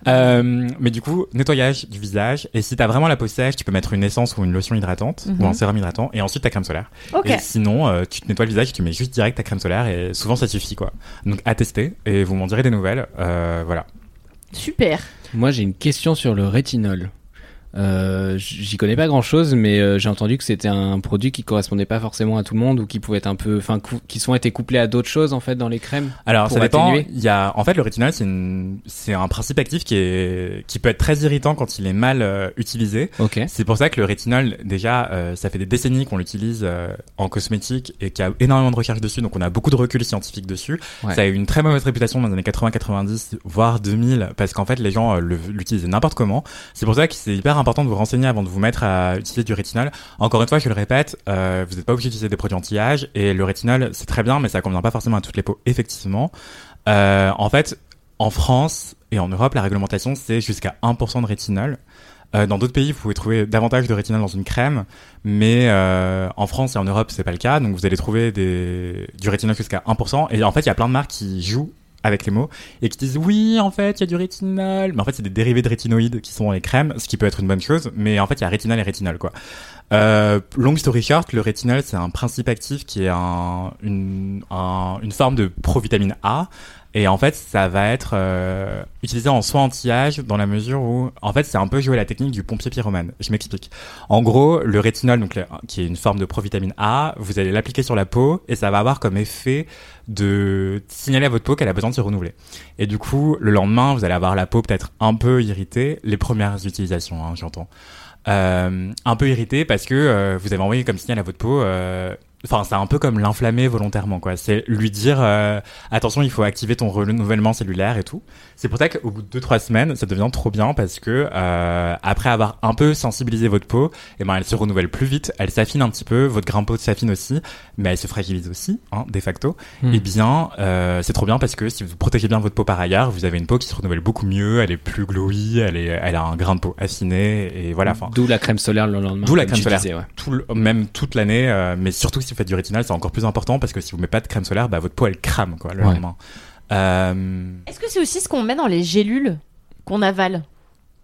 Euh, mais du coup, nettoyage du visage et si t'as vraiment la peau sèche, tu peux mettre une essence ou une lotion hydratante ou un sérum hydratant et ensuite ta crème solaire. Et sinon, euh, tu te nettoies le visage, tu mets juste direct ta crème solaire et souvent ça suffit quoi. Donc à tester et vous m'en direz des nouvelles. Euh, voilà. Super. Moi, j'ai une question sur le rétinol. Euh, J'y connais pas grand chose, mais euh, j'ai entendu que c'était un produit qui correspondait pas forcément à tout le monde ou qui pouvait être un peu, enfin, qui sont été couplés à d'autres choses en fait dans les crèmes. Alors ça dépend. Il y a, en fait, le rétinol c'est une, c'est un principe actif qui est, qui peut être très irritant quand il est mal euh, utilisé. Ok. C'est pour ça que le rétinol, déjà, euh, ça fait des décennies qu'on l'utilise euh, en cosmétique et qu'il y a énormément de recherches dessus, donc on a beaucoup de recul scientifique dessus. Ouais. Ça a eu une très mauvaise réputation dans les années 80-90, voire 2000, parce qu'en fait les gens l'utilisaient n'importe comment. C'est pour ça que c'est hyper important de vous renseigner avant de vous mettre à utiliser du rétinol. Encore une fois, je le répète, euh, vous n'êtes pas obligé d'utiliser des produits anti-âge et le rétinol c'est très bien, mais ça convient pas forcément à toutes les peaux, effectivement. Euh, en fait, en France et en Europe, la réglementation c'est jusqu'à 1% de rétinol. Euh, dans d'autres pays, vous pouvez trouver davantage de rétinol dans une crème, mais en France et en Europe, c'est pas le cas. Donc vous allez trouver du rétinol jusqu'à 1%. Et en fait, il y a plein de marques qui jouent avec les mots et qui disent oui, en fait, il y a du rétinol, mais en fait, c'est des dérivés de rétinoïdes qui sont dans les crèmes, ce qui peut être une bonne chose. Mais en fait, il y a rétinol et rétinol, quoi. Euh, long story short, le rétinol, c'est un principe actif qui est un, une, un- une forme de provitamine A. Et en fait, ça va être euh, utilisé en soin anti-âge dans la mesure où, en fait, c'est un peu jouer la technique du pompier pyromane. Je m'explique. En gros, le rétinol, donc qui est une forme de provitamine A, vous allez l'appliquer sur la peau et ça va avoir comme effet de signaler à votre peau qu'elle a besoin de se renouveler. Et du coup, le lendemain, vous allez avoir la peau peut-être un peu irritée. Les premières utilisations, hein, j'entends. Euh, un peu irritée parce que euh, vous avez envoyé comme signal à votre peau. Enfin, c'est un peu comme l'inflammer volontairement, quoi. C'est lui dire euh, attention, il faut activer ton renouvellement cellulaire et tout. C'est pour ça qu'au bout de 2-3 semaines, ça devient trop bien parce que euh, après avoir un peu sensibilisé votre peau, eh ben elle se renouvelle plus vite, elle s'affine un petit peu, votre grain de peau s'affine aussi, mais elle se fragilise aussi, hein, de facto. Hmm. Et bien, euh, c'est trop bien parce que si vous protégez bien votre peau par ailleurs, vous avez une peau qui se renouvelle beaucoup mieux, elle est plus glowy, elle est, elle a un grain de peau affiné et voilà. D'où la crème solaire le lendemain. D'où la crème solaire. disais, ouais. tout le- même toute l'année, euh, mais surtout si faites du rétinal, c'est encore plus important parce que si vous mettez pas de crème solaire, bah, votre peau elle crame quoi le Ouais. lendemain. Euh, Est-ce que c'est aussi ce qu'on met dans les gélules qu'on avale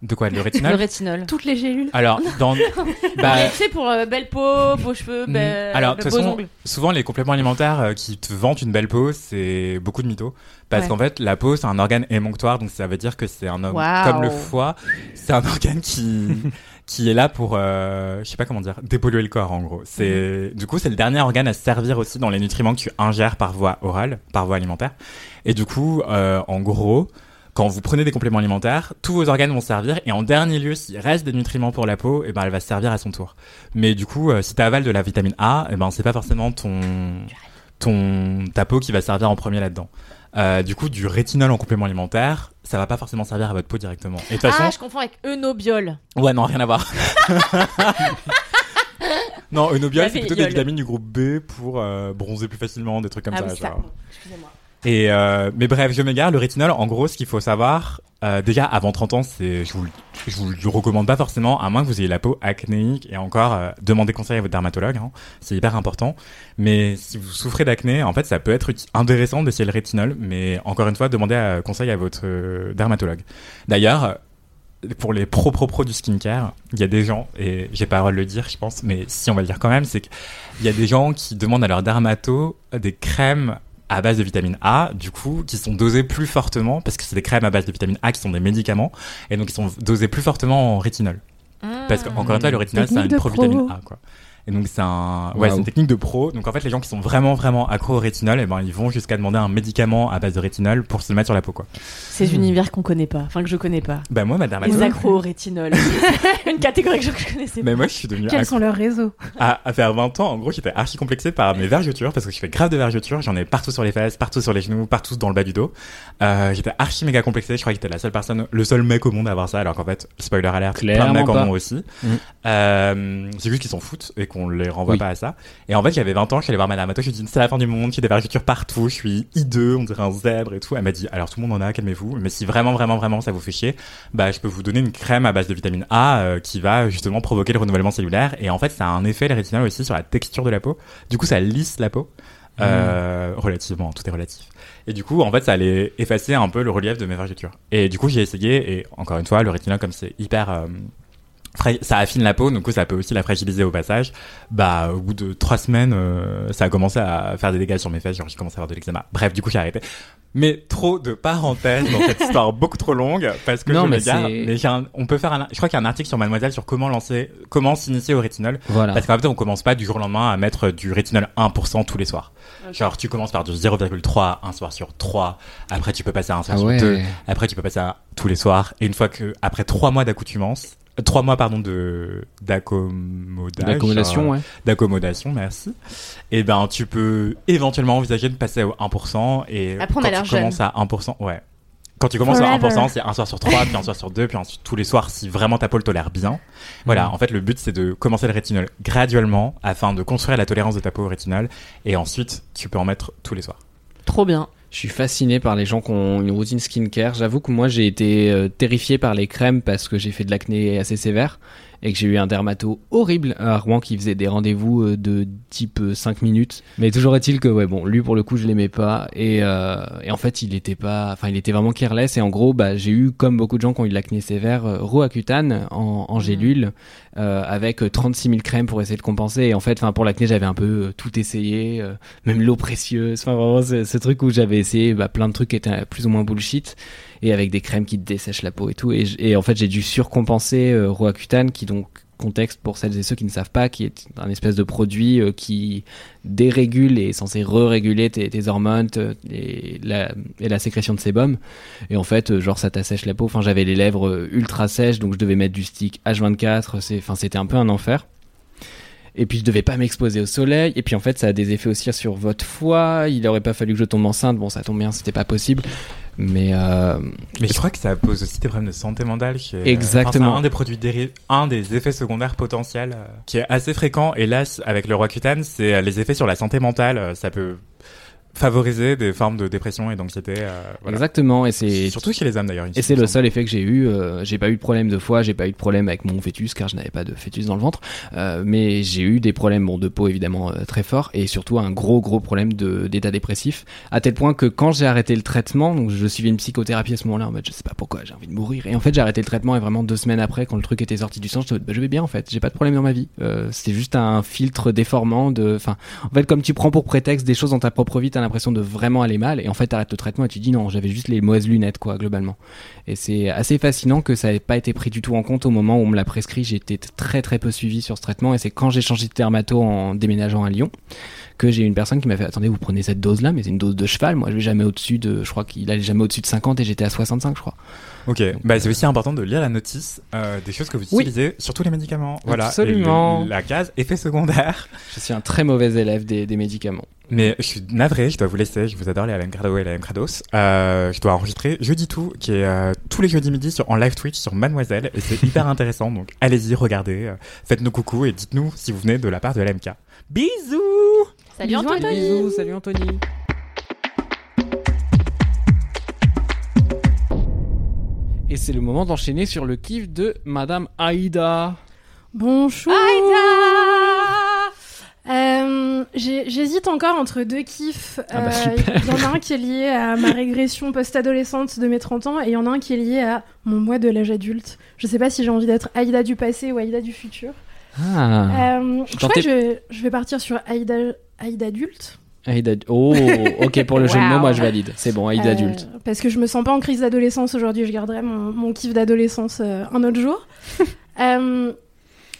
de quoi le Le rétinal rétinol. Toutes les gélules. Alors dans bah, sais, pour euh, belle peau, beaux cheveux, Mm. be- Alors, de beaux toute façon, ongles. souvent les compléments alimentaires euh, qui te vendent une belle peau, c'est beaucoup de mythos. Parce Ouais. qu'en fait, la peau, c'est un organe émonctoire, donc ça veut dire que c'est un homme comme le foie. C'est un organe qui qui est là pour, euh, je sais pas comment dire, dépolluer le corps en gros. C'est Mhm. du coup, c'est le dernier organe à se servir aussi dans les nutriments que tu ingères par voie orale, par voie alimentaire. Et du coup, euh, en gros. Quand vous prenez des compléments alimentaires, tous vos organes vont servir et en dernier lieu, s'il reste des nutriments pour la peau, et ben elle va se servir à son tour. Mais du coup, euh, si tu avales de la vitamine A, et ben c'est pas forcément ton ton ta peau qui va servir en premier là-dedans. Euh, du coup, du rétinol en complément alimentaire, ça va pas forcément servir à votre peau directement. Et de toute Ah, façon, je confonds avec Eunobiol. ouais, non, rien à voir. non, Eunobiol, c'est plutôt des vitamines du groupe B pour euh, bronzer plus facilement, des trucs comme ah ça. oui, ça. Excusez-moi. Et euh, mais bref, je m'égare. Le rétinol, en gros, ce qu'il faut savoir, euh, déjà avant 30 ans, c'est, je vous, je vous le recommande pas forcément, à moins que vous ayez la peau acnéique et encore euh, demandez conseil à votre dermatologue. hein. c'est hyper important. Mais si vous souffrez d'acné, en fait, ça peut être intéressant d'essayer le rétinol, mais encore une fois, demandez euh, conseil à votre dermatologue. D'ailleurs. Pour les pro pro pro du skincare, il y a des gens et j'ai pas le droit de le dire, je pense, mais si on va le dire quand même, c'est qu'il y a des gens qui demandent à leur dermato des crèmes à base de vitamine A, du coup, qui sont dosées plus fortement, parce que c'est des crèmes à base de vitamine A qui sont des médicaments, et donc ils sont dosés plus fortement en rétinol. Parce Mmh. qu'encore une fois, le rétinol, c'est une provitamine pro. A, quoi. Et donc c'est un, ouais, Waouh. c'est une technique de pro. Donc en fait, les gens qui sont vraiment vraiment accros au rétinol, et ben ils vont jusqu'à demander un médicament à base de rétinol pour se le mettre sur la peau, quoi. Ces univers qu'on connaît pas, enfin que je connais pas. Bah moi, ma Les accros au rétinol. Une catégorie que je connaissais pas. mais moi, je suis devenu Quels accro sont leurs réseaux? À, à faire 20 ans, en gros, j'étais archi complexé par mes vergetures parce que je fais grave de vergetures. J'en ai partout sur les fesses, partout sur les genoux, partout dans le bas du dos. Euh, j'étais archi méga complexé. Je crois que j'étais la seule personne, le seul mec au monde à avoir ça, alors qu'en fait, spoiler alert, plein de Clairement mecs en ont aussi. Mm. Euh, c'est juste qu'ils s'en foutent et qu'on les renvoie Oui. pas à ça. Et en fait, j'avais 20 ans, je suis allé voir madame Amato, je lui ai dit, c'est la fin du monde, j'ai des vergetures partout, je suis hideux, on dirait un zèbre et tout. Elle m'a dit, alors tout le monde en a, calmez-vous. Mais si vraiment, vraiment, vraiment ça vous fait chier, bah, je peux vous donner une crème à base de vitamine A euh, qui va justement provoquer le renouvellement cellulaire. Et en fait, ça a un effet, le rétinol aussi, sur la texture de la peau. Du coup, ça lisse la peau. Euh, relativement, tout est relatif. Et du coup, en fait, ça allait effacer un peu le relief de mes vergetures. Et du coup, j'ai essayé, et encore une fois, le rétinol, comme c'est hyper... euh, ça affine la peau, donc ça peut aussi la fragiliser au passage. Bah, au bout de trois semaines, euh, ça a commencé à faire des dégâts sur mes fesses, genre j'ai commencé à avoir de l'eczéma. Bref, du coup, j'ai arrêté. Mais trop de parenthèses dans cette histoire beaucoup trop longue, parce que Non, je mais m'égare. Mais j'ai un- on peut faire un, je crois qu'il y a un article sur Mademoiselle sur comment lancer, comment s'initier au rétinol. Voilà. Parce qu'en fait, on commence pas du jour au lendemain à mettre du rétinol 1% tous les soirs. Genre, tu commences par du 0,3 un soir sur 3. Après, tu peux passer à un soir Ah sur ouais. 2. Après, tu peux passer à tous les soirs. Et une fois que, après 3 mois d'accoutumance, 3 mois, pardon, de, d'accommodage. Euh, ouais. D'accommodation, merci. Et ben, tu peux éventuellement envisager de passer au 1%. Et Après, on a quand tu commences jeune. à 1%, ouais. Quand tu commences à Forever. 1%, c'est un soir sur 3, puis un soir sur 2, puis ensuite tous les soirs si vraiment ta peau le tolère bien. Voilà, Mhm. en fait, le but c'est de commencer le rétinol graduellement afin de construire la tolérance de ta peau au rétinol et ensuite tu peux en mettre tous les soirs. Trop bien. Je suis fasciné par les gens qui ont une routine skincare. J'avoue que moi j'ai été euh, terrifié par les crèmes parce que j'ai fait de l'acné assez sévère. Et que j'ai eu un dermato horrible à Rouen qui faisait des rendez-vous euh, de type euh, 5 minutes. Mais toujours est-il que, ouais, bon, lui pour le coup, je l'aimais pas. Et, euh, et en fait, il était pas, enfin, il était vraiment careless. Et en gros, bah, j'ai eu, comme beaucoup de gens qui ont eu de l'acné sévère, euh, Roaccutane en, en gélule, euh, avec 36 000 crèmes pour essayer de compenser. Et en fait, enfin, pour l'acné, j'avais un peu euh, tout essayé, euh, même l'eau précieuse. Enfin, vraiment, ce, ce truc où j'avais essayé bah, plein de trucs qui étaient plus ou moins bullshit et avec des crèmes qui dessèchent la peau et tout. Et, en fait, j'ai dû surcompenser euh, Roaccutane, qui donc contexte pour celles et ceux qui ne savent pas, qui est un espèce de produit euh, qui dérégule et est censé re-réguler tes, hormones te- et, la, et la sécrétion de sébum. Et en fait, euh, genre ça t'assèche la peau. Enfin, j'avais les lèvres euh, ultra sèches, donc je devais mettre du stick H24. C'est, enfin, c'était un peu un enfer. Et puis je devais pas m'exposer au soleil. Et puis en fait, ça a des effets aussi sur votre foie. Il aurait pas fallu que je tombe enceinte. Bon, ça tombe bien, c'était pas possible. Mais euh, Mais je crois que ça pose aussi des problèmes de santé mentale. Qui est, Exactement. enfin, un des produits déri- un des effets secondaires potentiels euh, qui est assez fréquent. C- avec le Roaccutane, c'est euh, les effets sur la santé mentale. Euh, Ça peut favoriser des formes de dépression et d'anxiété. euh, voilà. exactement. Et c'est Surtout chez les hommes d'ailleurs. Et c'est le seul effet que j'ai eu. Euh, j'ai pas eu de problème de foie, j'ai pas eu de problème avec mon fœtus car je n'avais pas de fœtus dans le ventre. Euh, mais j'ai eu des problèmes bon, de peau évidemment euh, très forts et surtout un gros gros problème de d'état dépressif. À tel point que quand j'ai arrêté le traitement, donc je suivais une psychothérapie à ce moment-là en mode je sais pas pourquoi j'ai envie de mourir. Et en fait j'ai arrêté le traitement et vraiment deux semaines après quand le truc était sorti du sang, je, bah, je vais bien en fait. J'ai pas de problème dans ma vie. Euh, C'était juste un filtre déformant de. Enfin en fait comme tu prends pour prétexte des choses dans ta propre vie, t'as l'impression de vraiment aller mal et en fait t'arrêtes le traitement et tu dis non j'avais juste les mauvaises lunettes quoi globalement. Et c'est assez fascinant que ça n'ait pas été pris du tout en compte au moment où on me l'a prescrit. Été très très peu suivi sur ce traitement et c'est quand j'ai changé de dermato en déménageant à Lyon que j'ai une personne qui m'a fait attendez vous prenez cette dose là mais c'est une dose de cheval moi je vais jamais au-dessus de je crois qu'il allait jamais au-dessus de 50 et j'étais à 65 je crois. Ok, bah, c'est aussi important de lire la notice euh, des choses que vous Oui. utilisez, surtout les médicaments. Voilà, Absolument. Et le- la case effet secondaire. Je suis un très mauvais élève des, des médicaments. Mais je suis navré, je dois vous laisser. Je vous adore les LM Crado et LM Crados. Euh, je dois enregistrer Jeudi Tout, qui est euh, tous les jeudis midi sur, en live Twitch sur Mademoiselle. Et c'est hyper intéressant. Donc allez-y, regardez, euh, faites-nous coucou et dites-nous si vous venez de la part de LMK. Bisous Salut Bisous, Anthony. Bisous, salut Anthony. Et c'est le moment d'enchaîner sur le kiff de Madame Aïda. Bonjour Euh, j'ai- J'hésite encore entre deux kiffs. Ah bah, Euh. Il y en a un qui est lié à ma régression post-adolescente de mes 30 ans et il y en a un qui est lié à mon mois de l'âge adulte. Je sais pas si j'ai envie d'être Aïda du passé ou Aïda du futur. Ah. Euh, je crois que je vais partir sur Aïda, Aïda adulte. Aïda. Oh, ok, pour le jeu de mots, moi je valide. C'est bon, Aïda Euh, adulte. Parce que je me sens pas en crise d'adolescence aujourd'hui. Je garderai mon, mon kiff d'adolescence euh, un autre jour. Euh,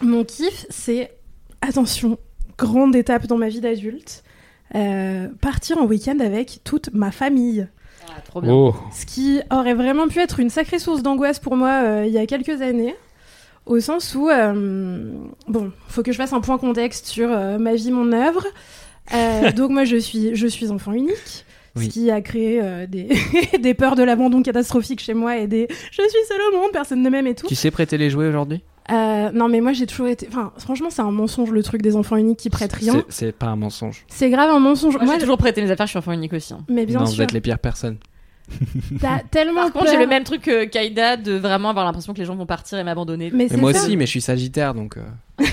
mon kiff, c'est attention, grande étape dans ma vie d'adulte. euh, partir en week-end avec toute ma famille. Ah, trop bien. Oh. Ce qui aurait vraiment pu être une sacrée source d'angoisse pour moi euh, il y a quelques années. Au sens où, euh, bon, faut que je fasse un point contexte sur euh, ma vie, mon œuvre. Euh, donc moi, je suis, je suis enfant unique. Oui. Ce qui a créé euh, des, des peurs de l'abandon catastrophique chez moi et des je suis seule au monde, personne ne m'aime et tout. Tu sais prêter les jouets aujourd'hui? Euh, non, mais moi j'ai toujours été. Enfin, franchement, c'est un mensonge le truc des enfants uniques qui prêtent rien. C'est- pas un mensonge. C'est grave un mensonge. Moi, Moi, j'ai toujours prêté mes affaires, je suis enfant unique aussi. hein. Mais bien non, vous sûr, êtes les pires personnes. t'as tellement Par contre, j'ai le même truc que Kaida de vraiment avoir l'impression que les gens vont partir et m'abandonner. Mais moi ça. aussi, mais je suis sagittaire donc. euh,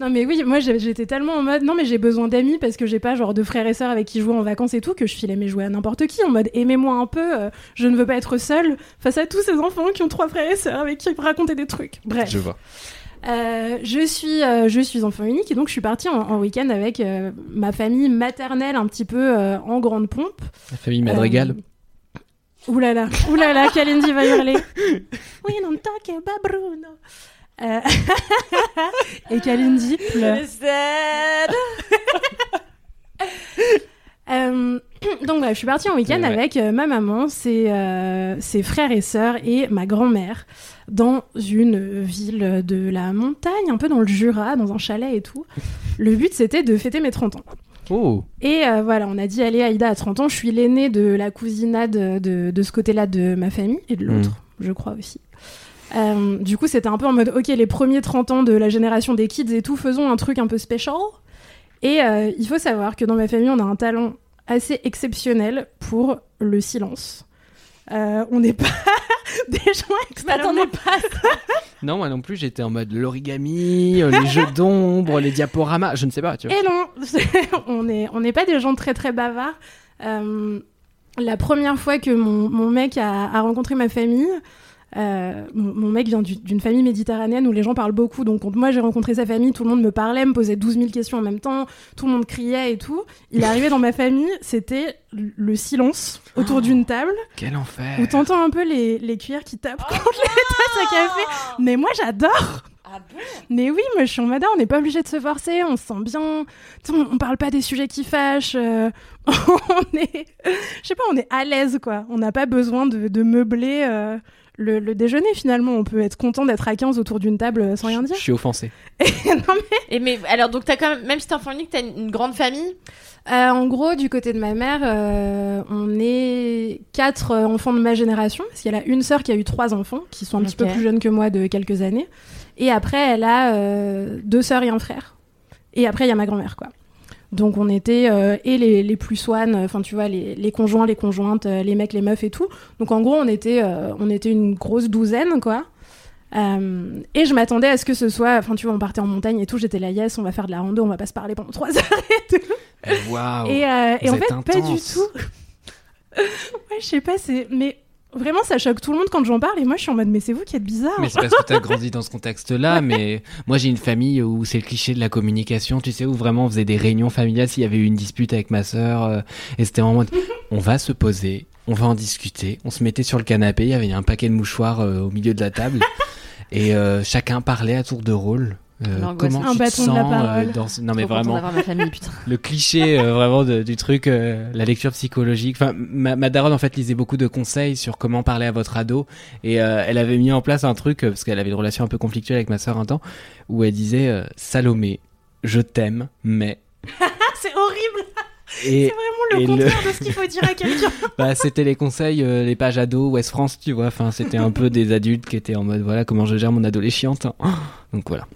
Non mais oui, moi j'ai- j'étais tellement en mode non mais j'ai besoin d'amis parce que j'ai pas genre de frères et sœurs avec qui jouer en vacances et tout que je filais mes jouets à n'importe qui en mode aimez-moi un peu, euh, je ne veux pas être seule face à tous ces enfants qui ont trois frères et sœurs avec qui raconter des trucs. Bref, Je vois. Euh, je suis euh, je suis enfant unique et donc je suis partie en, en week-end avec euh, ma famille maternelle un petit peu euh, en grande pompe. La famille Madrigal. Euh, là là, Kalindi va hurler. We don't talk about Bruno. Euh, et Kalindi pleure. Euh, donc voilà, je suis partie en week-end Ouais. avec euh, ma maman, ses, euh, ses frères et sœurs et ma grand-mère dans une ville de la montagne, un peu dans le Jura, dans un chalet et tout. Le but c'était de fêter mes 30 ans. Oh. Et euh, voilà, on a dit allez Aïda à 30 ans, je suis l'aînée de la cousinade de, de ce côté-là de ma famille et de l'autre, je crois aussi. Euh, du coup, c'était un peu en mode ok, les premiers 30 ans de la génération des kids et tout, faisons un truc un peu special. Et euh, il faut savoir que dans ma famille, on a un talent assez exceptionnel pour le silence. Euh, on n'est pas, des gens Je extrêmement m'attendais pas à ça. Non, moi non plus, j'étais en mode l'origami, les jeux d'ombre, les diaporamas, je ne sais pas, tu vois. Et non, on n'est on pas des gens très très bavards. Euh, la première fois que mon, mon mec a, a rencontré ma famille, euh, mon, mon mec vient du- d'une famille méditerranéenne où les gens parlent beaucoup. Donc quand moi j'ai rencontré sa famille, tout le monde me parlait, me posait 12 000 questions en même temps, tout le monde criait et tout. Il est arrivé dans ma famille, c'était le silence autour d'une table Quel enfer. où t'entends un peu les, les cuillères qui tapent contre les tasses à café. Mais moi j'adore Ah bon? Mais oui, moi je suis en mode, ah, on n'est pas obligé de se forcer, on se sent bien. On, on parle pas des sujets qui fâchent. euh, on est, je sais pas, on est à l'aise quoi. On n'a pas besoin de, de meubler euh, le, le déjeuner finalement. On peut être content d'être à 15 autour d'une table euh, sans rien dire. Je suis offensé. non, mais, Et mais alors donc t'as quand même même si t'es enfant unique, t'as une, une grande famille? euh, en gros, du côté de ma mère, euh, on est quatre enfants de ma génération. Parce qu'elle a une sœur qui a eu trois enfants, qui sont un petit peu plus jeunes que moi de quelques années. Et après, elle a euh, deux sœurs et un frère. Et après, il y a ma grand-mère, quoi. Donc on était euh, et les, les plus swan, enfin tu vois les, les conjoints, les conjointes, euh, les mecs, les meufs et tout. Donc en gros on était euh, on était une grosse douzaine quoi. Euh, et je m'attendais à ce que ce soit, enfin tu vois on partait en montagne et tout, j'étais là yes on va faire de la rando, on va pas se parler pendant trois heures et tout. Waouh. Et, euh, en fait, pas du tout. ouais, je sais pas, c'est. Mais vraiment, ça choque tout le monde quand j'en parle. Et moi, je suis en mode, mais c'est vous qui êtes bizarre. Mais c'est parce que t'as grandi dans ce contexte-là, mais moi j'ai une famille où c'est le cliché de la communication, tu sais, où vraiment on faisait des réunions familiales s'il y avait eu une dispute avec ma sœur, euh, et c'était en mode, on va se poser, on va en discuter, on se mettait sur le canapé, il y avait un paquet de mouchoirs euh, au milieu de la table, et euh, chacun parlait à tour de rôle. Euh, comment Un tu te bâton de la sens parole. euh, dans ce- Non mais vraiment, ma famille le cliché euh, vraiment de- du truc, la lecture psychologique. Enfin, ma, ma daronne en fait lisait beaucoup de conseils sur comment parler à votre ado et elle avait mis en place un truc parce qu'elle avait une relation un peu conflictuelle avec ma sœur un temps où elle disait Salomé, je t'aime, mais c'est horrible. C'est vraiment le contraire de ce qu'il faut dire à quelqu'un. bah c'était les conseils, euh, les pages ados Ouest France, tu vois. Enfin, c'était un peu des adultes qui étaient en mode voilà comment je gère mon adolescente. Donc voilà.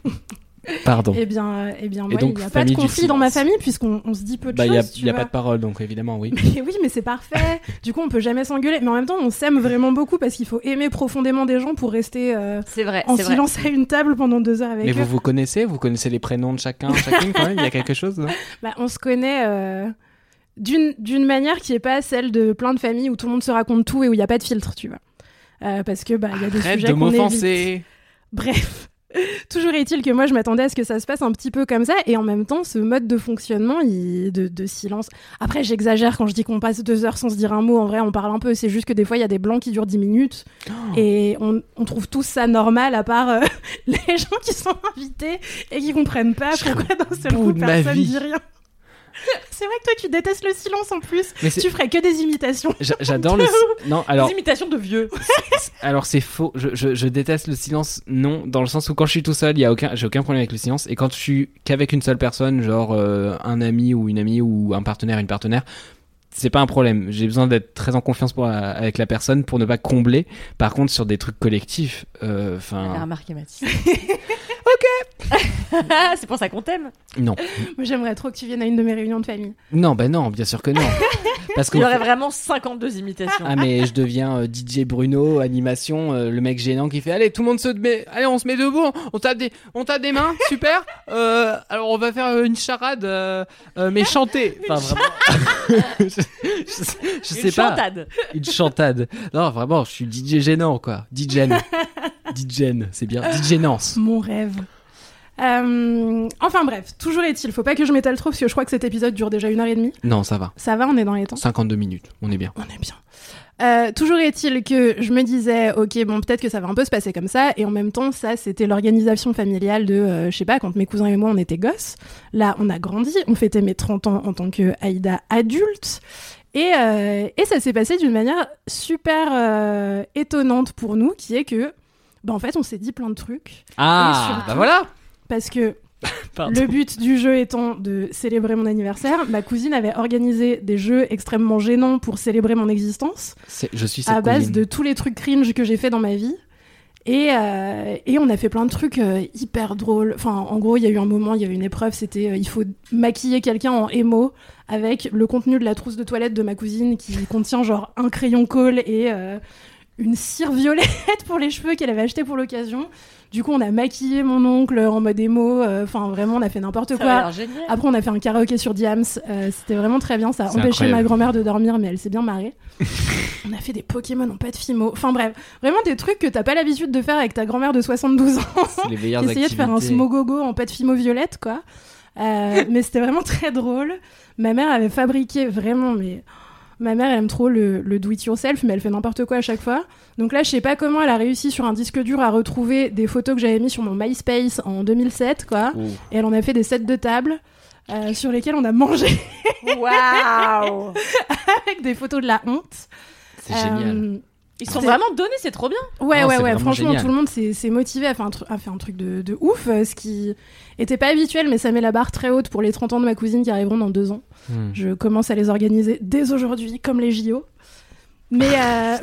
Pardon. Eh bien, eh bien, moi, donc, il n'y a pas de conflit dans ma silence. famille puisqu'on on se dit peu de Bah il a, choses. tu y a pas de parole donc évidemment oui. Mais oui, mais c'est parfait. du coup, on peut jamais s'engueuler. Mais en même temps, on s'aime vraiment beaucoup parce qu'il faut aimer profondément des gens pour rester euh, C'est vrai, en c'est vrai. silence à une table pendant deux heures avec Mais eux. vous vous connaissez, vous connaissez les prénoms de chacun, chacune quand même? Il y a quelque chose non? Bah, on se connaît euh, d'une d'une manière qui est pas celle de plein de familles où tout le monde se raconte tout et où il n'y a pas de filtre, tu vois. Euh, parce que bah il y a des Arrête sujets de qu'on évite. m'offenser. Bref. Toujours est-il que moi je m'attendais à ce que ça se passe un petit peu comme ça et en même temps ce mode de fonctionnement il... de, de silence. Après j'exagère quand je dis qu'on passe deux heures sans se dire un mot. En vrai on parle un peu. C'est juste que des fois il y a des blancs qui durent dix minutes Oh. et on, on trouve tous ça normal à part euh, les gens qui sont invités et qui comprennent pas pourquoi d'un seul coup personne vie. dit rien. C'est vrai que toi tu détestes le silence en plus. Mais Tu ferais que des imitations. J'a- J'adore le. Non, alors, Des imitations de vieux. alors c'est faux. Je, je, je déteste le silence. Non, dans le sens où quand je suis tout seul, il y a aucun, j'ai aucun problème avec le silence. Et quand je suis qu'avec une seule personne, genre euh, un ami ou une amie ou un partenaire, une partenaire, c'est pas un problème. J'ai besoin d'être très en confiance pour, avec la personne pour ne pas combler. Par contre, sur des trucs collectifs, euh, enfin, remarqué Mathis. Ok. c'est pour ça qu'on t'aime. non, Moi j'aimerais trop que tu viennes à une de mes réunions de famille. non, ben non, bien sûr que non. Parce que Il y aurait vraiment 52 imitations. Ah mais je deviens euh, DJ Bruno animation euh, le mec gênant qui fait allez tout le monde se met allez on se met debout on tape des on tape des mains super Euh, alors on va faire une charade mais chanter enfin vraiment je, je sais, je sais Une pas chantade. une chantade non vraiment je suis DJ gênant quoi DJ DJ c'est bien DJ Nance Mon rêve. Euh, enfin bref, toujours est-il, faut pas que je m'étale trop parce que je crois que cet épisode dure déjà une heure et demie. non ça va Ça va, on est dans les temps. 52 minutes on est bien On est bien. Euh, toujours est-il que je me disais, ok, bon, peut-être que ça va un peu se passer comme ça, et en même temps, ça, c'était l'organisation familiale de, euh, je sais pas, quand mes cousins et moi, on était gosses. Là, on a grandi, on fêtait mes 30 ans en tant que Aïda adulte, et, euh, et ça s'est passé d'une manière super étonnante pour nous, qui est que, bah, en fait, on s'est dit plein de trucs, ah surtout- bah voilà parce que le but du jeu étant de célébrer mon anniversaire, ma cousine avait organisé des jeux extrêmement gênants pour célébrer mon existence je suis à base cousine. de tous les trucs cringe que j'ai fait dans ma vie. Et, euh, et on a fait plein de trucs euh, hyper drôles. Enfin, en gros, il y a eu un moment, il y avait une épreuve, c'était euh, il faut maquiller quelqu'un en émo avec le contenu de la trousse de toilette de ma cousine qui contient genre un crayon colle et une cire violette pour les cheveux qu'elle avait acheté pour l'occasion. Du coup, on a maquillé mon oncle en mode émo. euh, Enfin, vraiment, on a fait n'importe Ça a quoi. l'air génial. Après, on a fait un karaoké sur Diams. euh, C'était vraiment très bien. Ça a empêché incroyable. ma grand-mère de dormir, mais elle s'est bien marrée. on a fait des Pokémon en pâte fimo. Enfin bref, vraiment des trucs que t'as pas l'habitude de faire avec ta grand-mère de 72 ans. C'est les meilleures Essayer de faire un smogogo en pâte fimo violette, quoi. Euh, mais c'était vraiment très drôle. Ma mère avait fabriqué vraiment, mais ma mère elle aime trop le, le do it yourself, mais elle fait n'importe quoi à chaque fois. Donc là, je sais pas comment elle a réussi sur un disque dur à retrouver des photos que j'avais mis sur mon MySpace en 2007, quoi. Ouh. Et elle en a fait des sets de table. euh, sur lesquels on a mangé Waouh avec des photos de la honte. C'est génial. Ils sont vraiment donnés, c'est trop bien. Ouais, ouais, ouais. Franchement, génial. tout le monde s'est motivé à faire un, tru- à faire un truc de, de ouf, euh, ce qui était pas habituel, mais ça met la barre très haute pour les 30 ans de ma cousine qui arriveront dans deux ans. Hmm. Je commence à les organiser dès aujourd'hui, comme les JO. Mais, euh,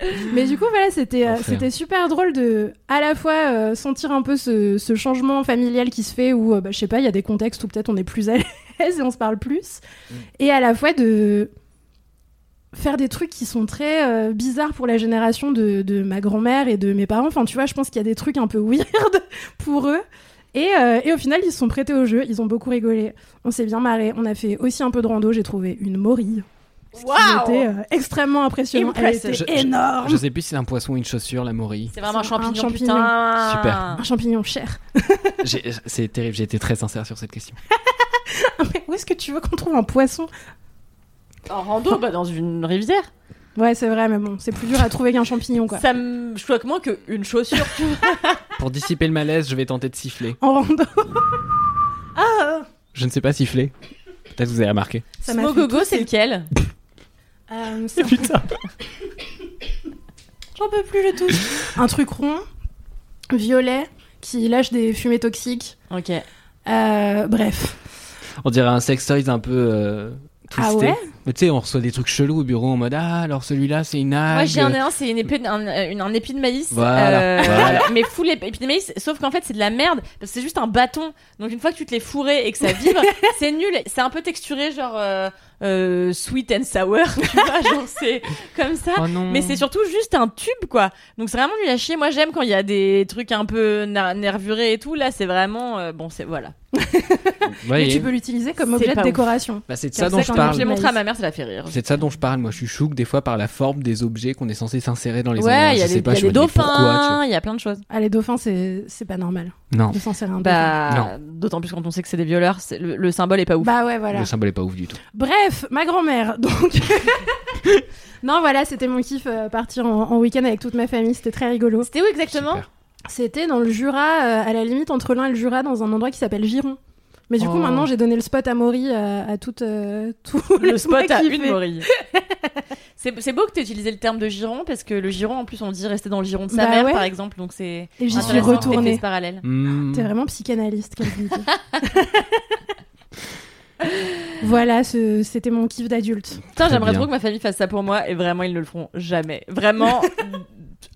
mais du coup, voilà, c'était euh, c'était super drôle de à la fois euh, sentir un peu ce, ce changement familial qui se fait où, euh, bah, je sais pas, il y a des contextes où peut-être on est plus à l'aise et on se parle plus, Mm. et à la fois de faire des trucs qui sont très euh, bizarres pour la génération de, de ma grand-mère et de mes parents. Enfin, tu vois, je pense qu'il y a des trucs un peu weird pour eux. Et, euh, et au final, ils se sont prêtés au jeu, ils ont beaucoup rigolé. On s'est bien marré. On a fait aussi un peu de rando. J'ai trouvé une morille. Ce qui était euh, extrêmement impressionnant. Elle était Je- je- énorme. Je sais plus si c'est un poisson ou une chaussure, la morille. C'est vraiment un C'est un champignon, champignon. putain. Super. Un champignon cher. J'ai- C'est terrible, j'ai été très sincère sur cette question. Mais où est-ce que tu veux qu'on trouve un poisson En rando, bah, dans une rivière. Ouais, c'est vrai, mais bon, c'est plus dur à trouver qu'un champignon, quoi. Ça me choque moins qu'une chaussure. tu vois. Pour dissiper le malaise, je vais tenter de siffler. En rando. ah Je ne sais pas siffler. Peut-être que vous avez remarqué. Ça Smogogo, c'est lequel? Euh, c'est un- Putain. J'en peux plus, je touche. Un truc rond, violet, qui lâche des fumées toxiques. Ok. Euh, bref. On dirait un sextoys un peu euh. Ah ouais tu sais, on reçoit des trucs chelous au bureau en mode Ah, alors celui-là, c'est une algue. Moi, j'ai un, c'est une un, une- un épi de maïs. Voilà, euh, voilà. Mais full ép- épi de maïs, sauf qu'en fait, c'est de la merde. Parce que c'est juste un bâton. Donc, une fois que tu te l'es fourré et que ça vibre, c'est nul. C'est un peu texturé, genre euh, euh, sweet and sour. Tu vois, genre, c'est comme ça. Oh. Mais c'est surtout juste un tube, quoi. Donc c'est vraiment nul à chier. Moi, j'aime quand il y a des trucs un peu nervurés et tout. Là, c'est vraiment. euh, bon, c'est voilà. Mais et- tu peux l'utiliser comme objet de décoration. bah, c'est de ça dont je quand Je parle. l'ai montré à ma mère, ça l'a fait rire. C'est de ça dont je parle. Moi, je suis chouk des fois par la forme des objets qu'on est censé s'insérer dans les Ouais, endroits. il y a je sais pas, y a pourquoi, dauphins, il y a plein de choses. Ah, les dauphins, c'est c'est pas normal Non, de s'insérer un dauphin. Bah, d'autant plus quand on sait que c'est des violeurs, c'est- le, le symbole est pas ouf. Bah ouais, voilà. le symbole est pas ouf du tout. Bref, ma grand-mère, donc. non, voilà, c'était mon kiff, euh, partir en, en week-end avec toute ma famille, c'était très rigolo. C'était où exactement? Super. C'était dans le Jura, euh, à la limite entre l'un et le Jura, dans un endroit qui s'appelle Giron. Mais du coup, Oh. maintenant, j'ai donné le spot à Maury euh, à toute, euh, tous Le spot à une morille. c'est c'est beau que tu utilisé le terme de giron parce que le giron en plus on dit rester dans le giron de sa Bah mère ouais. par exemple donc c'est Et j'y suis retournée. parallèle. Hmm. T'es vraiment psychanalyste. Voilà, c'était mon kiff d'adulte. Putain, j'aimerais trop que ma famille fasse ça pour moi et vraiment ils ne le feront jamais. Vraiment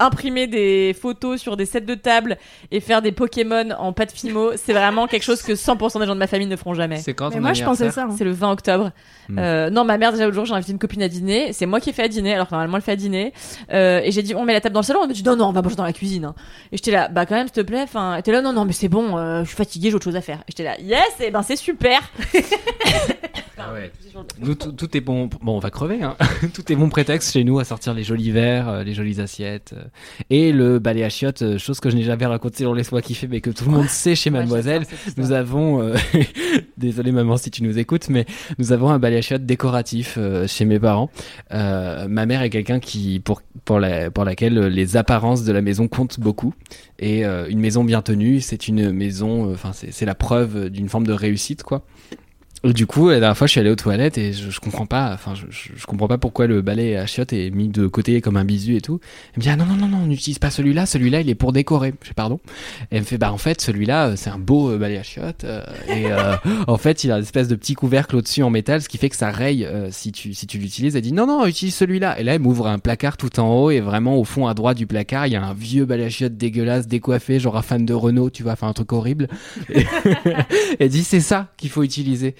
imprimer des photos sur des sets de table et faire des Pokémon en pâte fimo, c'est vraiment quelque chose que 100% des gens de ma famille ne feront jamais. C'est quand Mais moi, je pensais ça. hein. C'est le 20 octobre. Hmm. Euh, non, ma mère, déjà, l'autre jour, j'ai invité une copine à dîner. C'est moi qui ai fait à dîner, alors que normalement, elle fait à dîner. Euh, et j'ai dit, on met la table dans le salon. Elle me dit, non, non, on va manger dans la cuisine. hein. Et j'étais là, bah, quand même, s'il te plaît. Enfin, elle était là, non, non, mais c'est bon, euh, je suis fatiguée, j'ai autre chose à faire. Et j'étais là, yes, et ben, c'est super. Ah ouais. Nous, tout, est bon. Bon, on va crever. Hein. tout est bon prétexte chez nous à sortir les jolis verres, euh, les jolies assiettes euh, et le balai à chiottes, euh, chose que je n'ai jamais racontée dans Laisse-moi kiffer, mais que tout le monde sait chez Mademoiselle. Nous avons, euh, désolé maman si tu nous écoutes, mais nous avons un balai à chiottes décoratif euh, chez mes parents. Euh, ma mère est quelqu'un qui, pour pour la pour laquelle les apparences de la maison comptent beaucoup. Et une maison bien tenue, c'est une maison, enfin c'est la preuve d'une forme de réussite quoi. Du coup, la dernière fois, je suis allé aux toilettes et je, je comprends pas, enfin, je, je, comprends pas pourquoi le balai à chiottes est mis de côté comme un bisu et tout. Elle me dit, ah non, non, non, non, on n'utilise pas celui-là, celui-là, il est pour décorer. Pardon. Elle me fait, bah, en fait, celui-là, euh, c'est un beau euh, balai à chiottes. euh, et euh, en fait, il a une espèce de petit couvercle au-dessus en métal, ce qui fait que ça raye euh, si tu, si tu l'utilises. Elle dit, non, non, utilise celui-là. Et là, elle m'ouvre un placard tout en haut et vraiment au fond à droite du placard, il y a un vieux balai à chiottes dégueulasse, décoiffé, genre un fan de Renault, tu vois, enfin, un truc horrible. Et elle dit, c'est ça qu'il faut utiliser.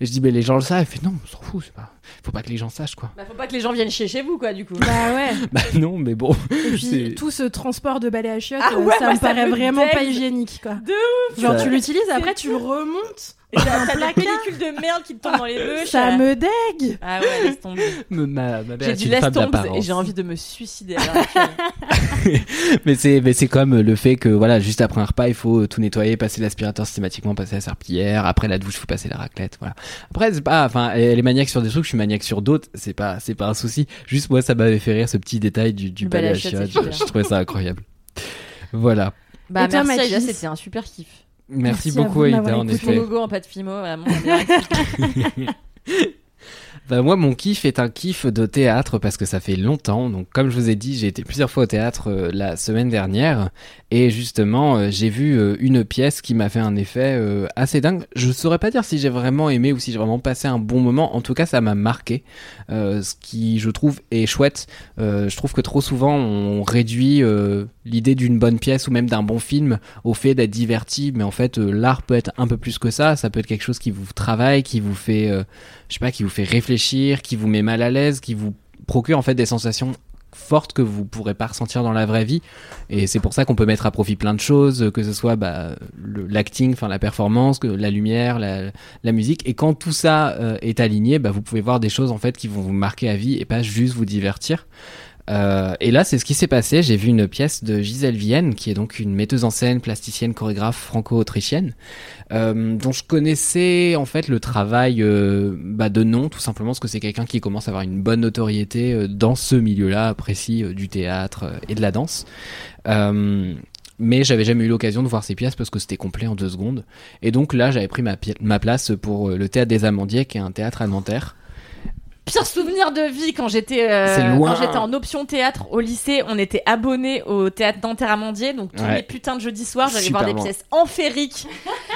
Et je dis, mais les gens le savent. Elle fait, non, on s'en fout, c'est pas. Faut pas que les gens sachent, quoi. Bah, faut pas que les gens viennent chier chez vous, quoi, du coup. Bah ouais. Bah non, mais bon. Et puis c'est- tout ce transport de balai à chiottes, Ah euh, ouais, ça moi, me ça paraît me vraiment pas hygiénique quoi. De Genre Ça- tu l'utilises, après tu le remontes. Et t'as des pellicules de merde qui te tombent dans les bouches. Ça me dégue. Ah ouais, laisse tomber. Ma, ma J'ai une laisse tomber et j'ai envie de me suicider. mais c'est mais c'est comme le fait que voilà juste après un repas il faut tout nettoyer passer l'aspirateur systématiquement passer la serpillière après la douche il faut passer la raclette voilà après c'est pas enfin elle est maniaque sur des trucs je suis maniaque sur d'autres c'est pas c'est pas un souci juste moi ça m'avait fait rire ce petit détail du, du balai à balai à chiottes, je, trouvais ça incroyable voilà Bah, Et toi, merci, Aïda, c'était un super kiff. merci, Merci beaucoup Aïda m'avoir en écouté. Mon effet logo en pas de fimo, vraiment. Bah moi mon kiff est un kiff de théâtre parce que ça fait longtemps. Donc comme je vous ai dit, j'ai été plusieurs fois au théâtre euh, la semaine dernière et justement euh, j'ai vu euh, une pièce qui m'a fait un effet assez dingue. Je saurais pas dire si j'ai vraiment aimé ou si j'ai vraiment passé un bon moment. En tout cas, ça m'a marqué. Ce qui je trouve est chouette. Je trouve que trop souvent on réduit l'idée d'une bonne pièce ou même d'un bon film au fait d'être diverti, mais en fait l'art peut être un peu plus que ça. Ça peut être quelque chose qui vous travaille, qui vous fait je sais pas, qui vous fait réfléchir, qui vous met mal à l'aise, qui vous procure en fait des sensations fortes que vous pourrez pas ressentir dans la vraie vie. Et c'est pour ça qu'on peut mettre à profit plein de choses que ce soit bah, l'acting enfin la performance que la lumière la, la musique. Et quand tout ça euh, est aligné bah, vous pouvez voir des choses en fait qui vont vous marquer à vie et pas juste vous divertir euh, et là, c'est ce qui s'est passé. J'ai vu une pièce de Gisèle Vienne, qui est donc une metteuse en scène, plasticienne, chorégraphe franco-autrichienne, euh, dont je connaissais en fait le travail euh, bah, de nom, tout simplement parce que c'est quelqu'un qui commence à avoir une bonne notoriété dans ce milieu-là précis du théâtre et de la danse. Mais j'avais jamais eu l'occasion de voir ses pièces parce que c'était complet en deux secondes. Et donc là, j'avais pris ma, ma place pour le théâtre des Amandiers, qui est un théâtre à Nanterre. Pire souvenir de vie quand j'étais euh, quand j'étais en option théâtre au lycée, on était abonnés au théâtre Nanterre Amandier, donc tous Ouais. les putains de jeudis soirs, j'allais voir des loin. pièces en férique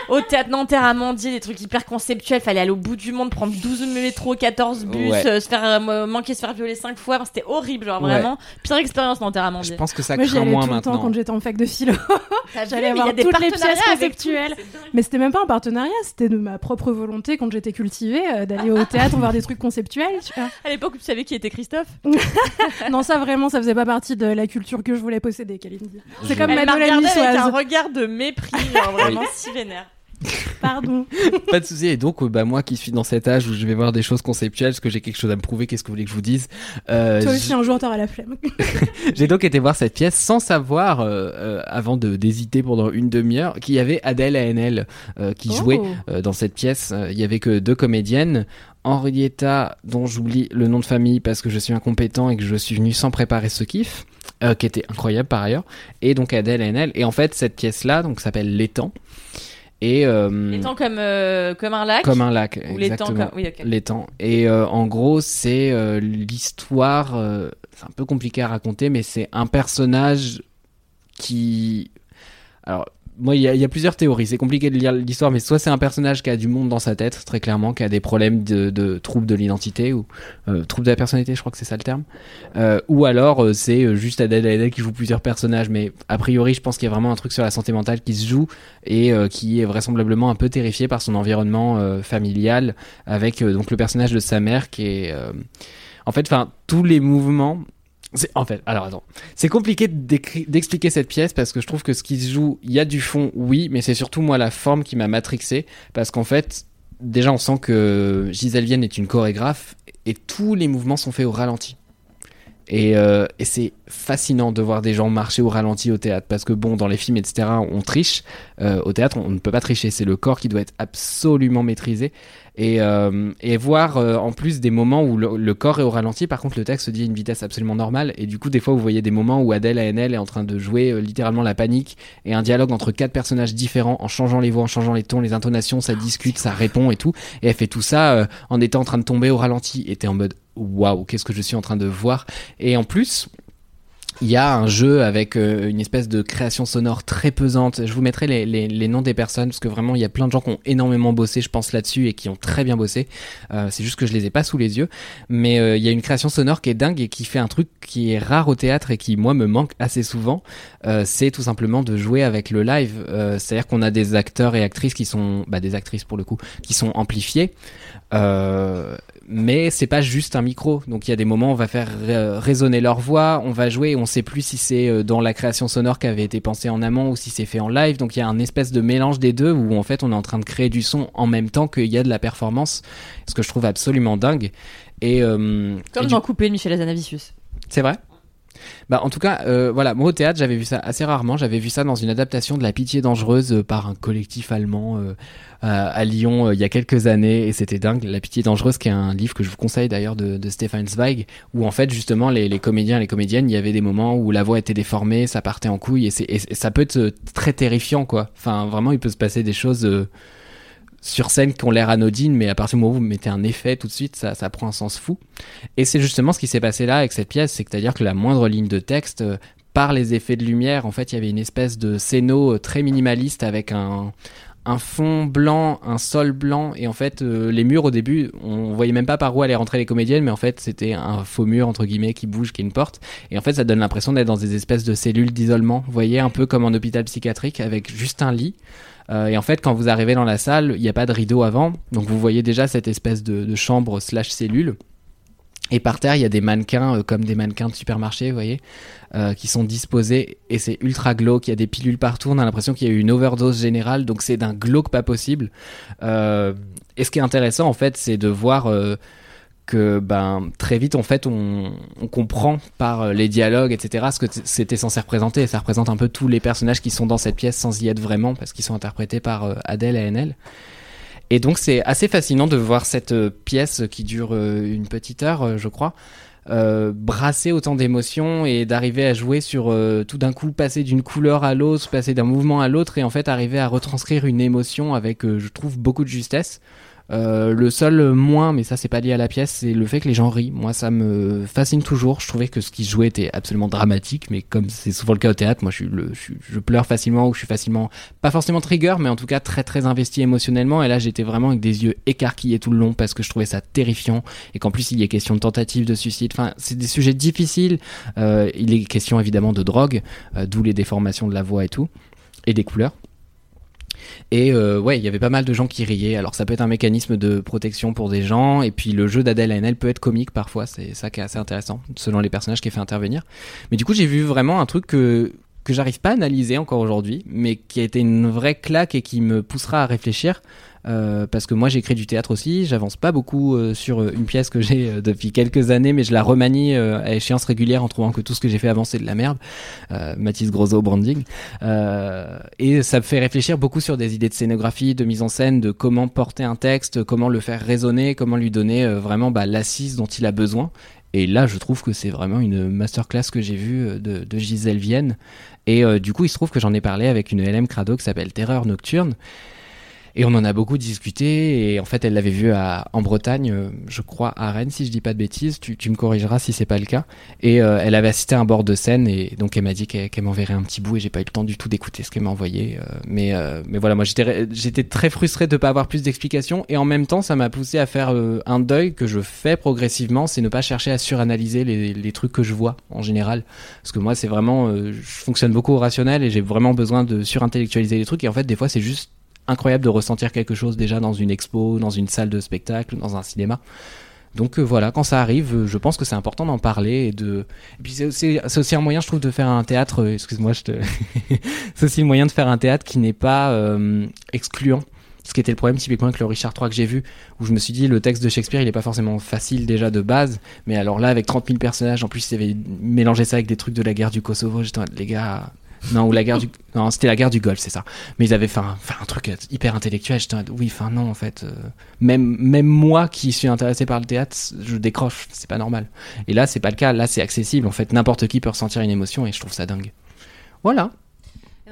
au théâtre Nanterre Amandier, des trucs hyper conceptuels, fallait aller au bout du monde, prendre 12 métros, 14 bus, Ouais. euh, se faire euh, manquer, se faire violer 5 fois, Enfin, c'était horrible, genre Ouais. vraiment pire expérience Nanterre Je Amandier. pense que ça Moi craint moins tout le temps maintenant. quand j'étais en fac de philo. J'allais voir des toutes les pièces tout, conceptuelles. Mais c'était même pas un partenariat, c'était de ma propre volonté quand j'étais cultivée euh, d'aller au théâtre voir des trucs conceptuels. Tu vois. À l'époque, tu savais qui était Christophe non, ça vraiment, ça faisait pas partie de la culture que je voulais posséder, Kalindi. C'est comme Elle m'a regardé avec un regard de mépris, genre vraiment si vénère. Pardon. Pas de souci. Et donc, euh, bah, moi qui suis dans cet âge où je vais voir des choses conceptuelles, parce que j'ai quelque chose à me prouver, qu'est-ce que vous voulez que je vous dise euh, Toi aussi, un jour, t'auras la flemme. J'ai donc été voir cette pièce sans savoir, euh, euh, avant de d'hésiter pendant une demi-heure, qu'il y avait Adèle ANL euh, qui Oh. jouait euh, dans cette pièce. Il y avait que deux comédiennes. Henrietta, dont j'oublie le nom de famille parce que je suis incompétent et que je suis venu sans préparer ce kiff, euh, qui était incroyable par ailleurs, et donc Adèle ANL. Et en fait, cette pièce-là, donc s'appelle L'étang. Et euh, L'étang comme, euh, comme un lac comme un lac, Ou l'étang comme... Oui. L'étang. Et en gros, c'est l'histoire. c'est un peu compliqué à raconter, mais c'est un personnage qui. Alors, moi, il y, a- plusieurs théories. C'est compliqué de lire l'histoire, mais soit c'est un personnage qui a du monde dans sa tête, très clairement, qui a des problèmes de, troubles de l'identité ou euh, troubles de la personnalité, je crois que c'est ça le terme. Euh, ou alors euh, c'est juste Adèle Haenel qui joue plusieurs personnages, mais a priori, je pense qu'il y a vraiment un truc sur la santé mentale qui se joue et qui est vraisemblablement un peu terrifié par son environnement familial, avec donc le personnage de sa mère qui est, en fait, enfin tous les mouvements. C'est en fait, alors attends, c'est compliqué d'expliquer cette pièce parce que je trouve que ce qui se joue, il y a du fond, oui, mais c'est surtout moi la forme qui m'a matrixé parce qu'en fait, déjà on sent que Gisèle Vienne est une chorégraphe et tous les mouvements sont faits au ralenti. Et, euh, et c'est fascinant de voir des gens marcher au ralenti au théâtre parce que bon, dans les films, etc., on triche. Euh, au théâtre, on ne peut pas tricher. C'est le corps qui doit être absolument maîtrisé. Et, euh, voir en plus des moments où le, corps est au ralenti, par contre, le texte se dit à une vitesse absolument normale. Et du coup, des fois, vous voyez des moments où Adèle ANL est en train de jouer littéralement la panique et un dialogue entre quatre personnages différents en changeant les voix, en changeant les tons, les intonations, ça discute, ça répond et tout. Et elle fait tout ça en étant en train de tomber au ralenti. Et t'es en mode waouh, qu'est-ce que je suis en train de voir. Et en plus, il y a un jeu avec euh, une espèce de création sonore très pesante. Je vous mettrai les, noms des personnes parce que vraiment il y a plein de gens qui ont énormément bossé, je pense là-dessus et qui ont très bien bossé. Euh, c'est juste que je les ai pas sous les yeux, mais euh, il y a une création sonore qui est dingue et qui fait un truc qui est rare au théâtre et qui moi me manque assez souvent. C'est tout simplement de jouer avec le live. C'est-à-dire qu'on a des acteurs et actrices qui sont, bah, des actrices pour le coup, qui sont amplifiés. Euh, mais c'est pas juste un micro. Donc il y a des moments où on va faire ré- résonner leur voix, on va jouer, on sait plus si c'est euh, dans la création sonore qui avait été pensée en amont ou si c'est fait en live. Donc il y a un espèce de mélange des deux où en fait on est en train de créer du son en même temps qu'il y a de la performance, ce que je trouve absolument dingue. Et, euh, Comme et dans du- Coupé de Michel Azanavicius. c'est vrai? Bah, en tout cas, euh, voilà, moi au théâtre, j'avais vu ça assez rarement. J'avais vu ça dans une adaptation de La Pitié dangereuse euh, par un collectif allemand euh, à, Lyon il y a quelques années, et c'était dingue. La Pitié dangereuse, qui est un livre que je vous conseille d'ailleurs de, Stefan Zweig, où en fait justement les, comédiens et les comédiennes, il y avait des moments où la voix était déformée, ça partait en couille, et, et, ça peut être très terrifiant, quoi. Enfin, vraiment, il peut se passer des choses. Sur scène qui ont l'air anodines, mais à partir du moment où vous mettez un effet tout de suite, ça, ça prend un sens fou. Et c'est justement ce qui s'est passé là avec cette pièce, c'est à dire que la moindre ligne de texte, euh, par les effets de lumière, en fait, il y avait une espèce de scéno euh, très minimaliste avec un, un fond blanc, un sol blanc, et en fait, euh, les murs au début, on voyait même pas par où allaient rentrer les comédiennes, mais en fait, c'était un faux mur, entre guillemets, qui bouge, qui est une porte. Et en fait, ça donne l'impression d'être dans des espèces de cellules d'isolement, vous voyez, un peu comme en hôpital psychiatrique, avec juste un lit. Euh, et en fait, quand vous arrivez dans la salle, il n'y a pas de rideau avant, donc vous voyez déjà cette espèce de, de chambre slash cellule. Et par terre, il y a des mannequins, euh, comme des mannequins de supermarché, vous voyez, euh, qui sont disposés. Et c'est ultra glauque. Il y a des pilules partout. On a l'impression qu'il y a eu une overdose générale. Donc c'est d'un glauque pas possible. Euh, et ce qui est intéressant, en fait, c'est de voir que ben, très vite, en fait, on, comprend par les dialogues, etc., ce que c'était censé représenter. Et ça représente un peu tous les personnages qui sont dans cette pièce sans y être vraiment, parce qu'ils sont interprétés par Adèle et NL. Et donc c'est assez fascinant de voir cette euh, pièce qui dure euh, une petite heure, euh, je crois, brasser autant d'émotions et d'arriver à jouer sur tout d'un coup passer d'une couleur à l'autre, passer d'un mouvement à l'autre et en fait arriver à retranscrire une émotion avec, je trouve, beaucoup de justesse. Euh, le seul moins, mais ça c'est pas lié à la pièce, c'est le fait que les gens rient. Moi ça me fascine toujours. Je trouvais que ce qui jouait était absolument dramatique, mais comme c'est souvent le cas au théâtre, moi je pleure facilement ou je suis facilement, pas forcément trigger, mais en tout cas très très investi émotionnellement. Et là j'étais vraiment avec des yeux écarquillés tout le long parce que je trouvais ça terrifiant et qu'en plus il y est question de tentative de suicide. Enfin c'est des sujets difficiles. Euh, il est question évidemment de drogue, euh, d'où les déformations de la voix et tout, et des couleurs. Et euh, ouais, il y avait pas mal de gens qui riaient. Alors ça peut être un mécanisme de protection pour des gens, et puis le jeu d'Adèle ANL peut être comique parfois, c'est ça qui est assez intéressant, selon les personnages qui est fait intervenir. Mais du coup, j'ai vu vraiment un truc que que j'arrive pas à analyser encore aujourd'hui, mais qui a été une vraie claque et qui me poussera à réfléchir. Euh, parce que moi j'écris du théâtre aussi, j'avance pas beaucoup euh, sur euh, une pièce que j'ai depuis quelques années, mais je la remanie à échéance régulière en trouvant que tout ce que j'ai fait avant c'est de la merde. Mathis Grosot branding. Et ça me fait réfléchir beaucoup sur des idées de scénographie, de mise en scène, de comment porter un texte, comment le faire résonner, comment lui donner vraiment bah, l'assise dont il a besoin. Et là, je trouve que c'est vraiment une masterclass que j'ai vue de Gisèle Vienne. Et euh, du coup, il se trouve que j'en ai parlé avec une LM Crado qui s'appelle Terreur Nocturne. Et on en a beaucoup discuté. Et en fait, elle l'avait vu à, en Bretagne, euh, je crois à Rennes, si je dis pas de bêtises. Tu, tu me corrigeras si c'est pas le cas. Et euh, elle avait assisté à un bord de scène. Et donc, elle m'a dit qu'elle qu'elle m'enverrait un petit bout. Et j'ai pas eu le temps du tout d'écouter ce qu'elle m'a envoyé. euh, mais, euh, mais voilà, moi, j'étais très frustré de pas avoir plus d'explications. Et en même temps, ça m'a poussé à faire euh, un deuil que je fais progressivement. C'est ne pas chercher à suranalyser les, les trucs que je vois en général. Parce que moi, c'est vraiment, euh, je fonctionne beaucoup au rationnel et j'ai vraiment besoin de surintellectualiser les trucs. Et en fait, des fois, c'est juste incroyable de ressentir quelque chose déjà dans une expo, dans une salle de spectacle, dans un cinéma. Donc euh, voilà, quand ça arrive, euh, je pense que c'est important d'en parler et de. Puis c'est aussi, un moyen, je trouve, de faire un théâtre. euh, Excuse-moi, je te. c'est aussi le moyen de faire un théâtre qui n'est pas excluant. Ce qui était le problème typiquement avec le Richard III que j'ai vu, où je me suis dit le texte de Shakespeare il est pas forcément facile déjà de base, mais alors là avec 30 000 personnages, en plus il avait mélangé ça avec des trucs de la guerre du Kosovo, j'étais les gars, non ou la guerre du, non c'était la guerre du Golfe c'est ça, mais ils avaient fait un, fait un truc hyper intellectuel, j'étais oui enfin non en fait, euh, même même moi qui suis intéressé par le théâtre, je décroche, c'est pas normal. Et là c'est pas le cas, là c'est accessible en fait, n'importe qui peut ressentir une émotion et je trouve ça dingue. Voilà.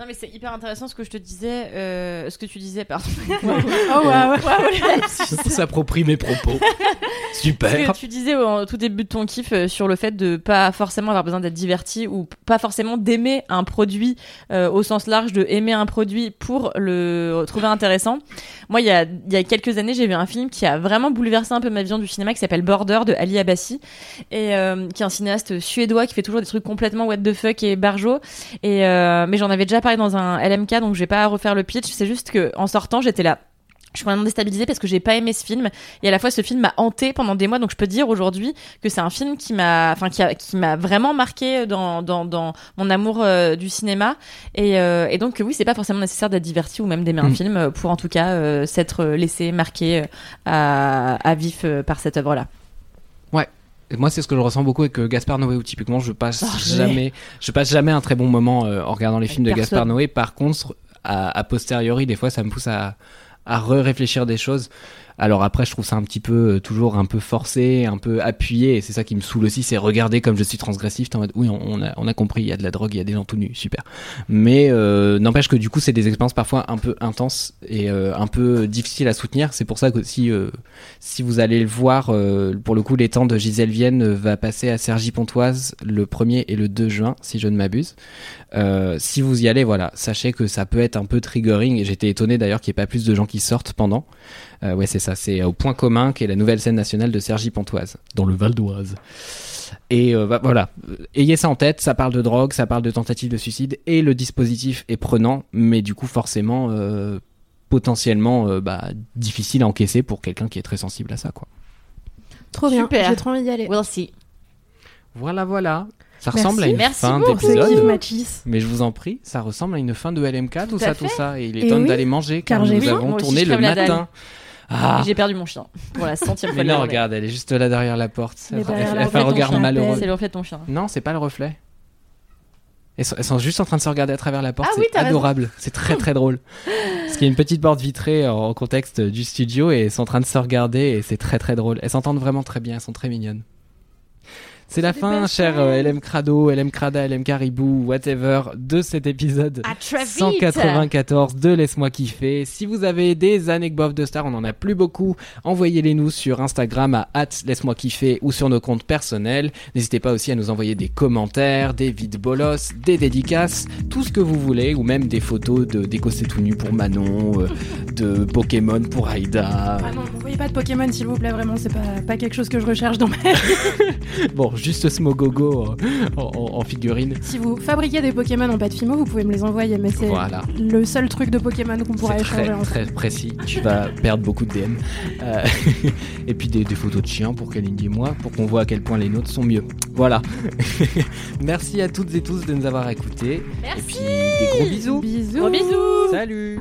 Non mais c'est hyper intéressant ce que je te disais, euh, ce que tu disais, pardon. Oh ouais, ouais. On s'approprie mes propos. Super. Ce que tu disais au tout début de ton kiff euh, sur le fait de pas forcément avoir besoin d'être diverti ou pas forcément d'aimer un produit euh, au sens large, de aimer un produit pour le trouver intéressant. Moi, il y a, il y a quelques années, j'ai vu un film qui a vraiment bouleversé un peu ma vision du cinéma qui s'appelle Border de Ali Abbasi et euh, qui est un cinéaste suédois qui fait toujours des trucs complètement what the fuck et barjo. Et mais j'en avais déjà parlé dans un LMK, donc je vais pas refaire le pitch. C'est juste que en sortant, j'étais là. Je suis vraiment déstabilisée parce que j'ai pas aimé ce film et à la fois ce film m'a hanté pendant des mois donc je peux dire aujourd'hui que c'est un film qui m'a enfin qui, a- qui m'a vraiment marqué dans, dans, dans mon amour euh, du cinéma et, euh, et donc oui c'est pas forcément nécessaire d'être diverti ou même d'aimer un Mm. film euh, pour en tout cas euh, s'être laissé marquer euh, à, à vif euh, par cette œuvre là. Et Moi, c'est ce que je ressens beaucoup avec euh, Gaspard Noé, où typiquement, je passe Oh, jamais, je passe jamais un très bon moment euh, en regardant les films de Gaspard. Noé. Par contre, à, a posteriori, des fois, ça me pousse à, à re-réfléchir des choses. Alors après, je trouve ça un petit peu euh, toujours un peu forcé, un peu appuyé, et c'est ça qui me saoule aussi, c'est regarder comme je suis transgressif. En mode, oui, on, a, compris, il y a de la drogue, il y a des gens tout nus, super. Mais euh, n'empêche que du coup, c'est des expériences parfois un peu intenses et euh, un peu difficiles à soutenir. C'est pour ça que si si vous allez le voir, pour le coup, les temps de Gisèle Vienne va passer à Sergi Pontoise le 1er et le 2 juin, si je ne m'abuse. Si vous y allez, voilà, sachez que ça peut être un peu triggering. J'étais étonné d'ailleurs qu'il n'y ait pas plus de gens qui sortent pendant. Euh, ouais, c'est ça, c'est au Point Commun, qui est la nouvelle scène nationale de Sergi Pontoise, dans le Val d'Oise. Et euh, bah, voilà, Euh, ayez ça en tête, ça parle de drogue, ça parle de tentative de suicide, et le dispositif est prenant, mais du coup forcément euh, potentiellement euh, bah, difficile à encaisser pour quelqu'un qui est très sensible à ça. quoi. Trop bien. Super. J'ai trop envie d'y aller. We'll see. Voilà, voilà. Ça Merci. ressemble à une Merci fin d'épisode. Mais je vous en prie, ça ressemble à une fin de LMK, tout, Tout ça, tout ça. Et il est Et temps oui, d'aller manger car, car nous avons Moi tourné le matin. Ah, J'ai perdu mon chien pour la centième fois. mais non, regarde, elle est juste là derrière la porte. Elle, fait un regard malheureux. C'est le reflet de ton chien. Non, c'est pas le reflet. Elles sont, elles sont juste en train de se regarder à travers la porte. Ah oui, c'est adorable. C'est très très drôle. Parce qu'il y a une petite porte vitrée en, en contexte du studio et elles sont en train de se regarder et c'est très très drôle. Elles s'entendent vraiment très bien. Elles sont très mignonnes. C'est la fin, cher euh, LM Crado, LM Crada, LM Caribou, whatever, de cet épisode. À très vite. 194 de Laisse-moi kiffer. Si vous avez des anecdotes de stars, on en a plus beaucoup, envoyez-les nous sur Instagram à laisse-moi kiffer ou sur nos comptes personnels. N'hésitez pas aussi à nous envoyer des commentaires, des vides bolos, des dédicaces, tout ce que vous voulez, ou même des photos de d'écossais tout nu pour Manon, euh, de Pokémon pour Aïda. Ah non, n'envoyez pas de Pokémon s'il vous plaît, vraiment, c'est pas, pas quelque chose que je recherche dans ma vie. Bon, juste Smogogo en, en- en figurine. Si vous fabriquez des Pokémon en pâte fimo, vous pouvez me les envoyer, mais c'est Voilà. le seul truc de Pokémon qu'on pourra échanger très, précis. Tu vas perdre beaucoup de DM. Euh, et puis des, des photos de chiens pour Kalindi et moi, pour qu'on voit à quel point les nôtres sont mieux. Voilà. Merci à toutes et tous de nous avoir écoutés. Et Merci. puis des gros bisous. Bisous. Gros bisous. Salut.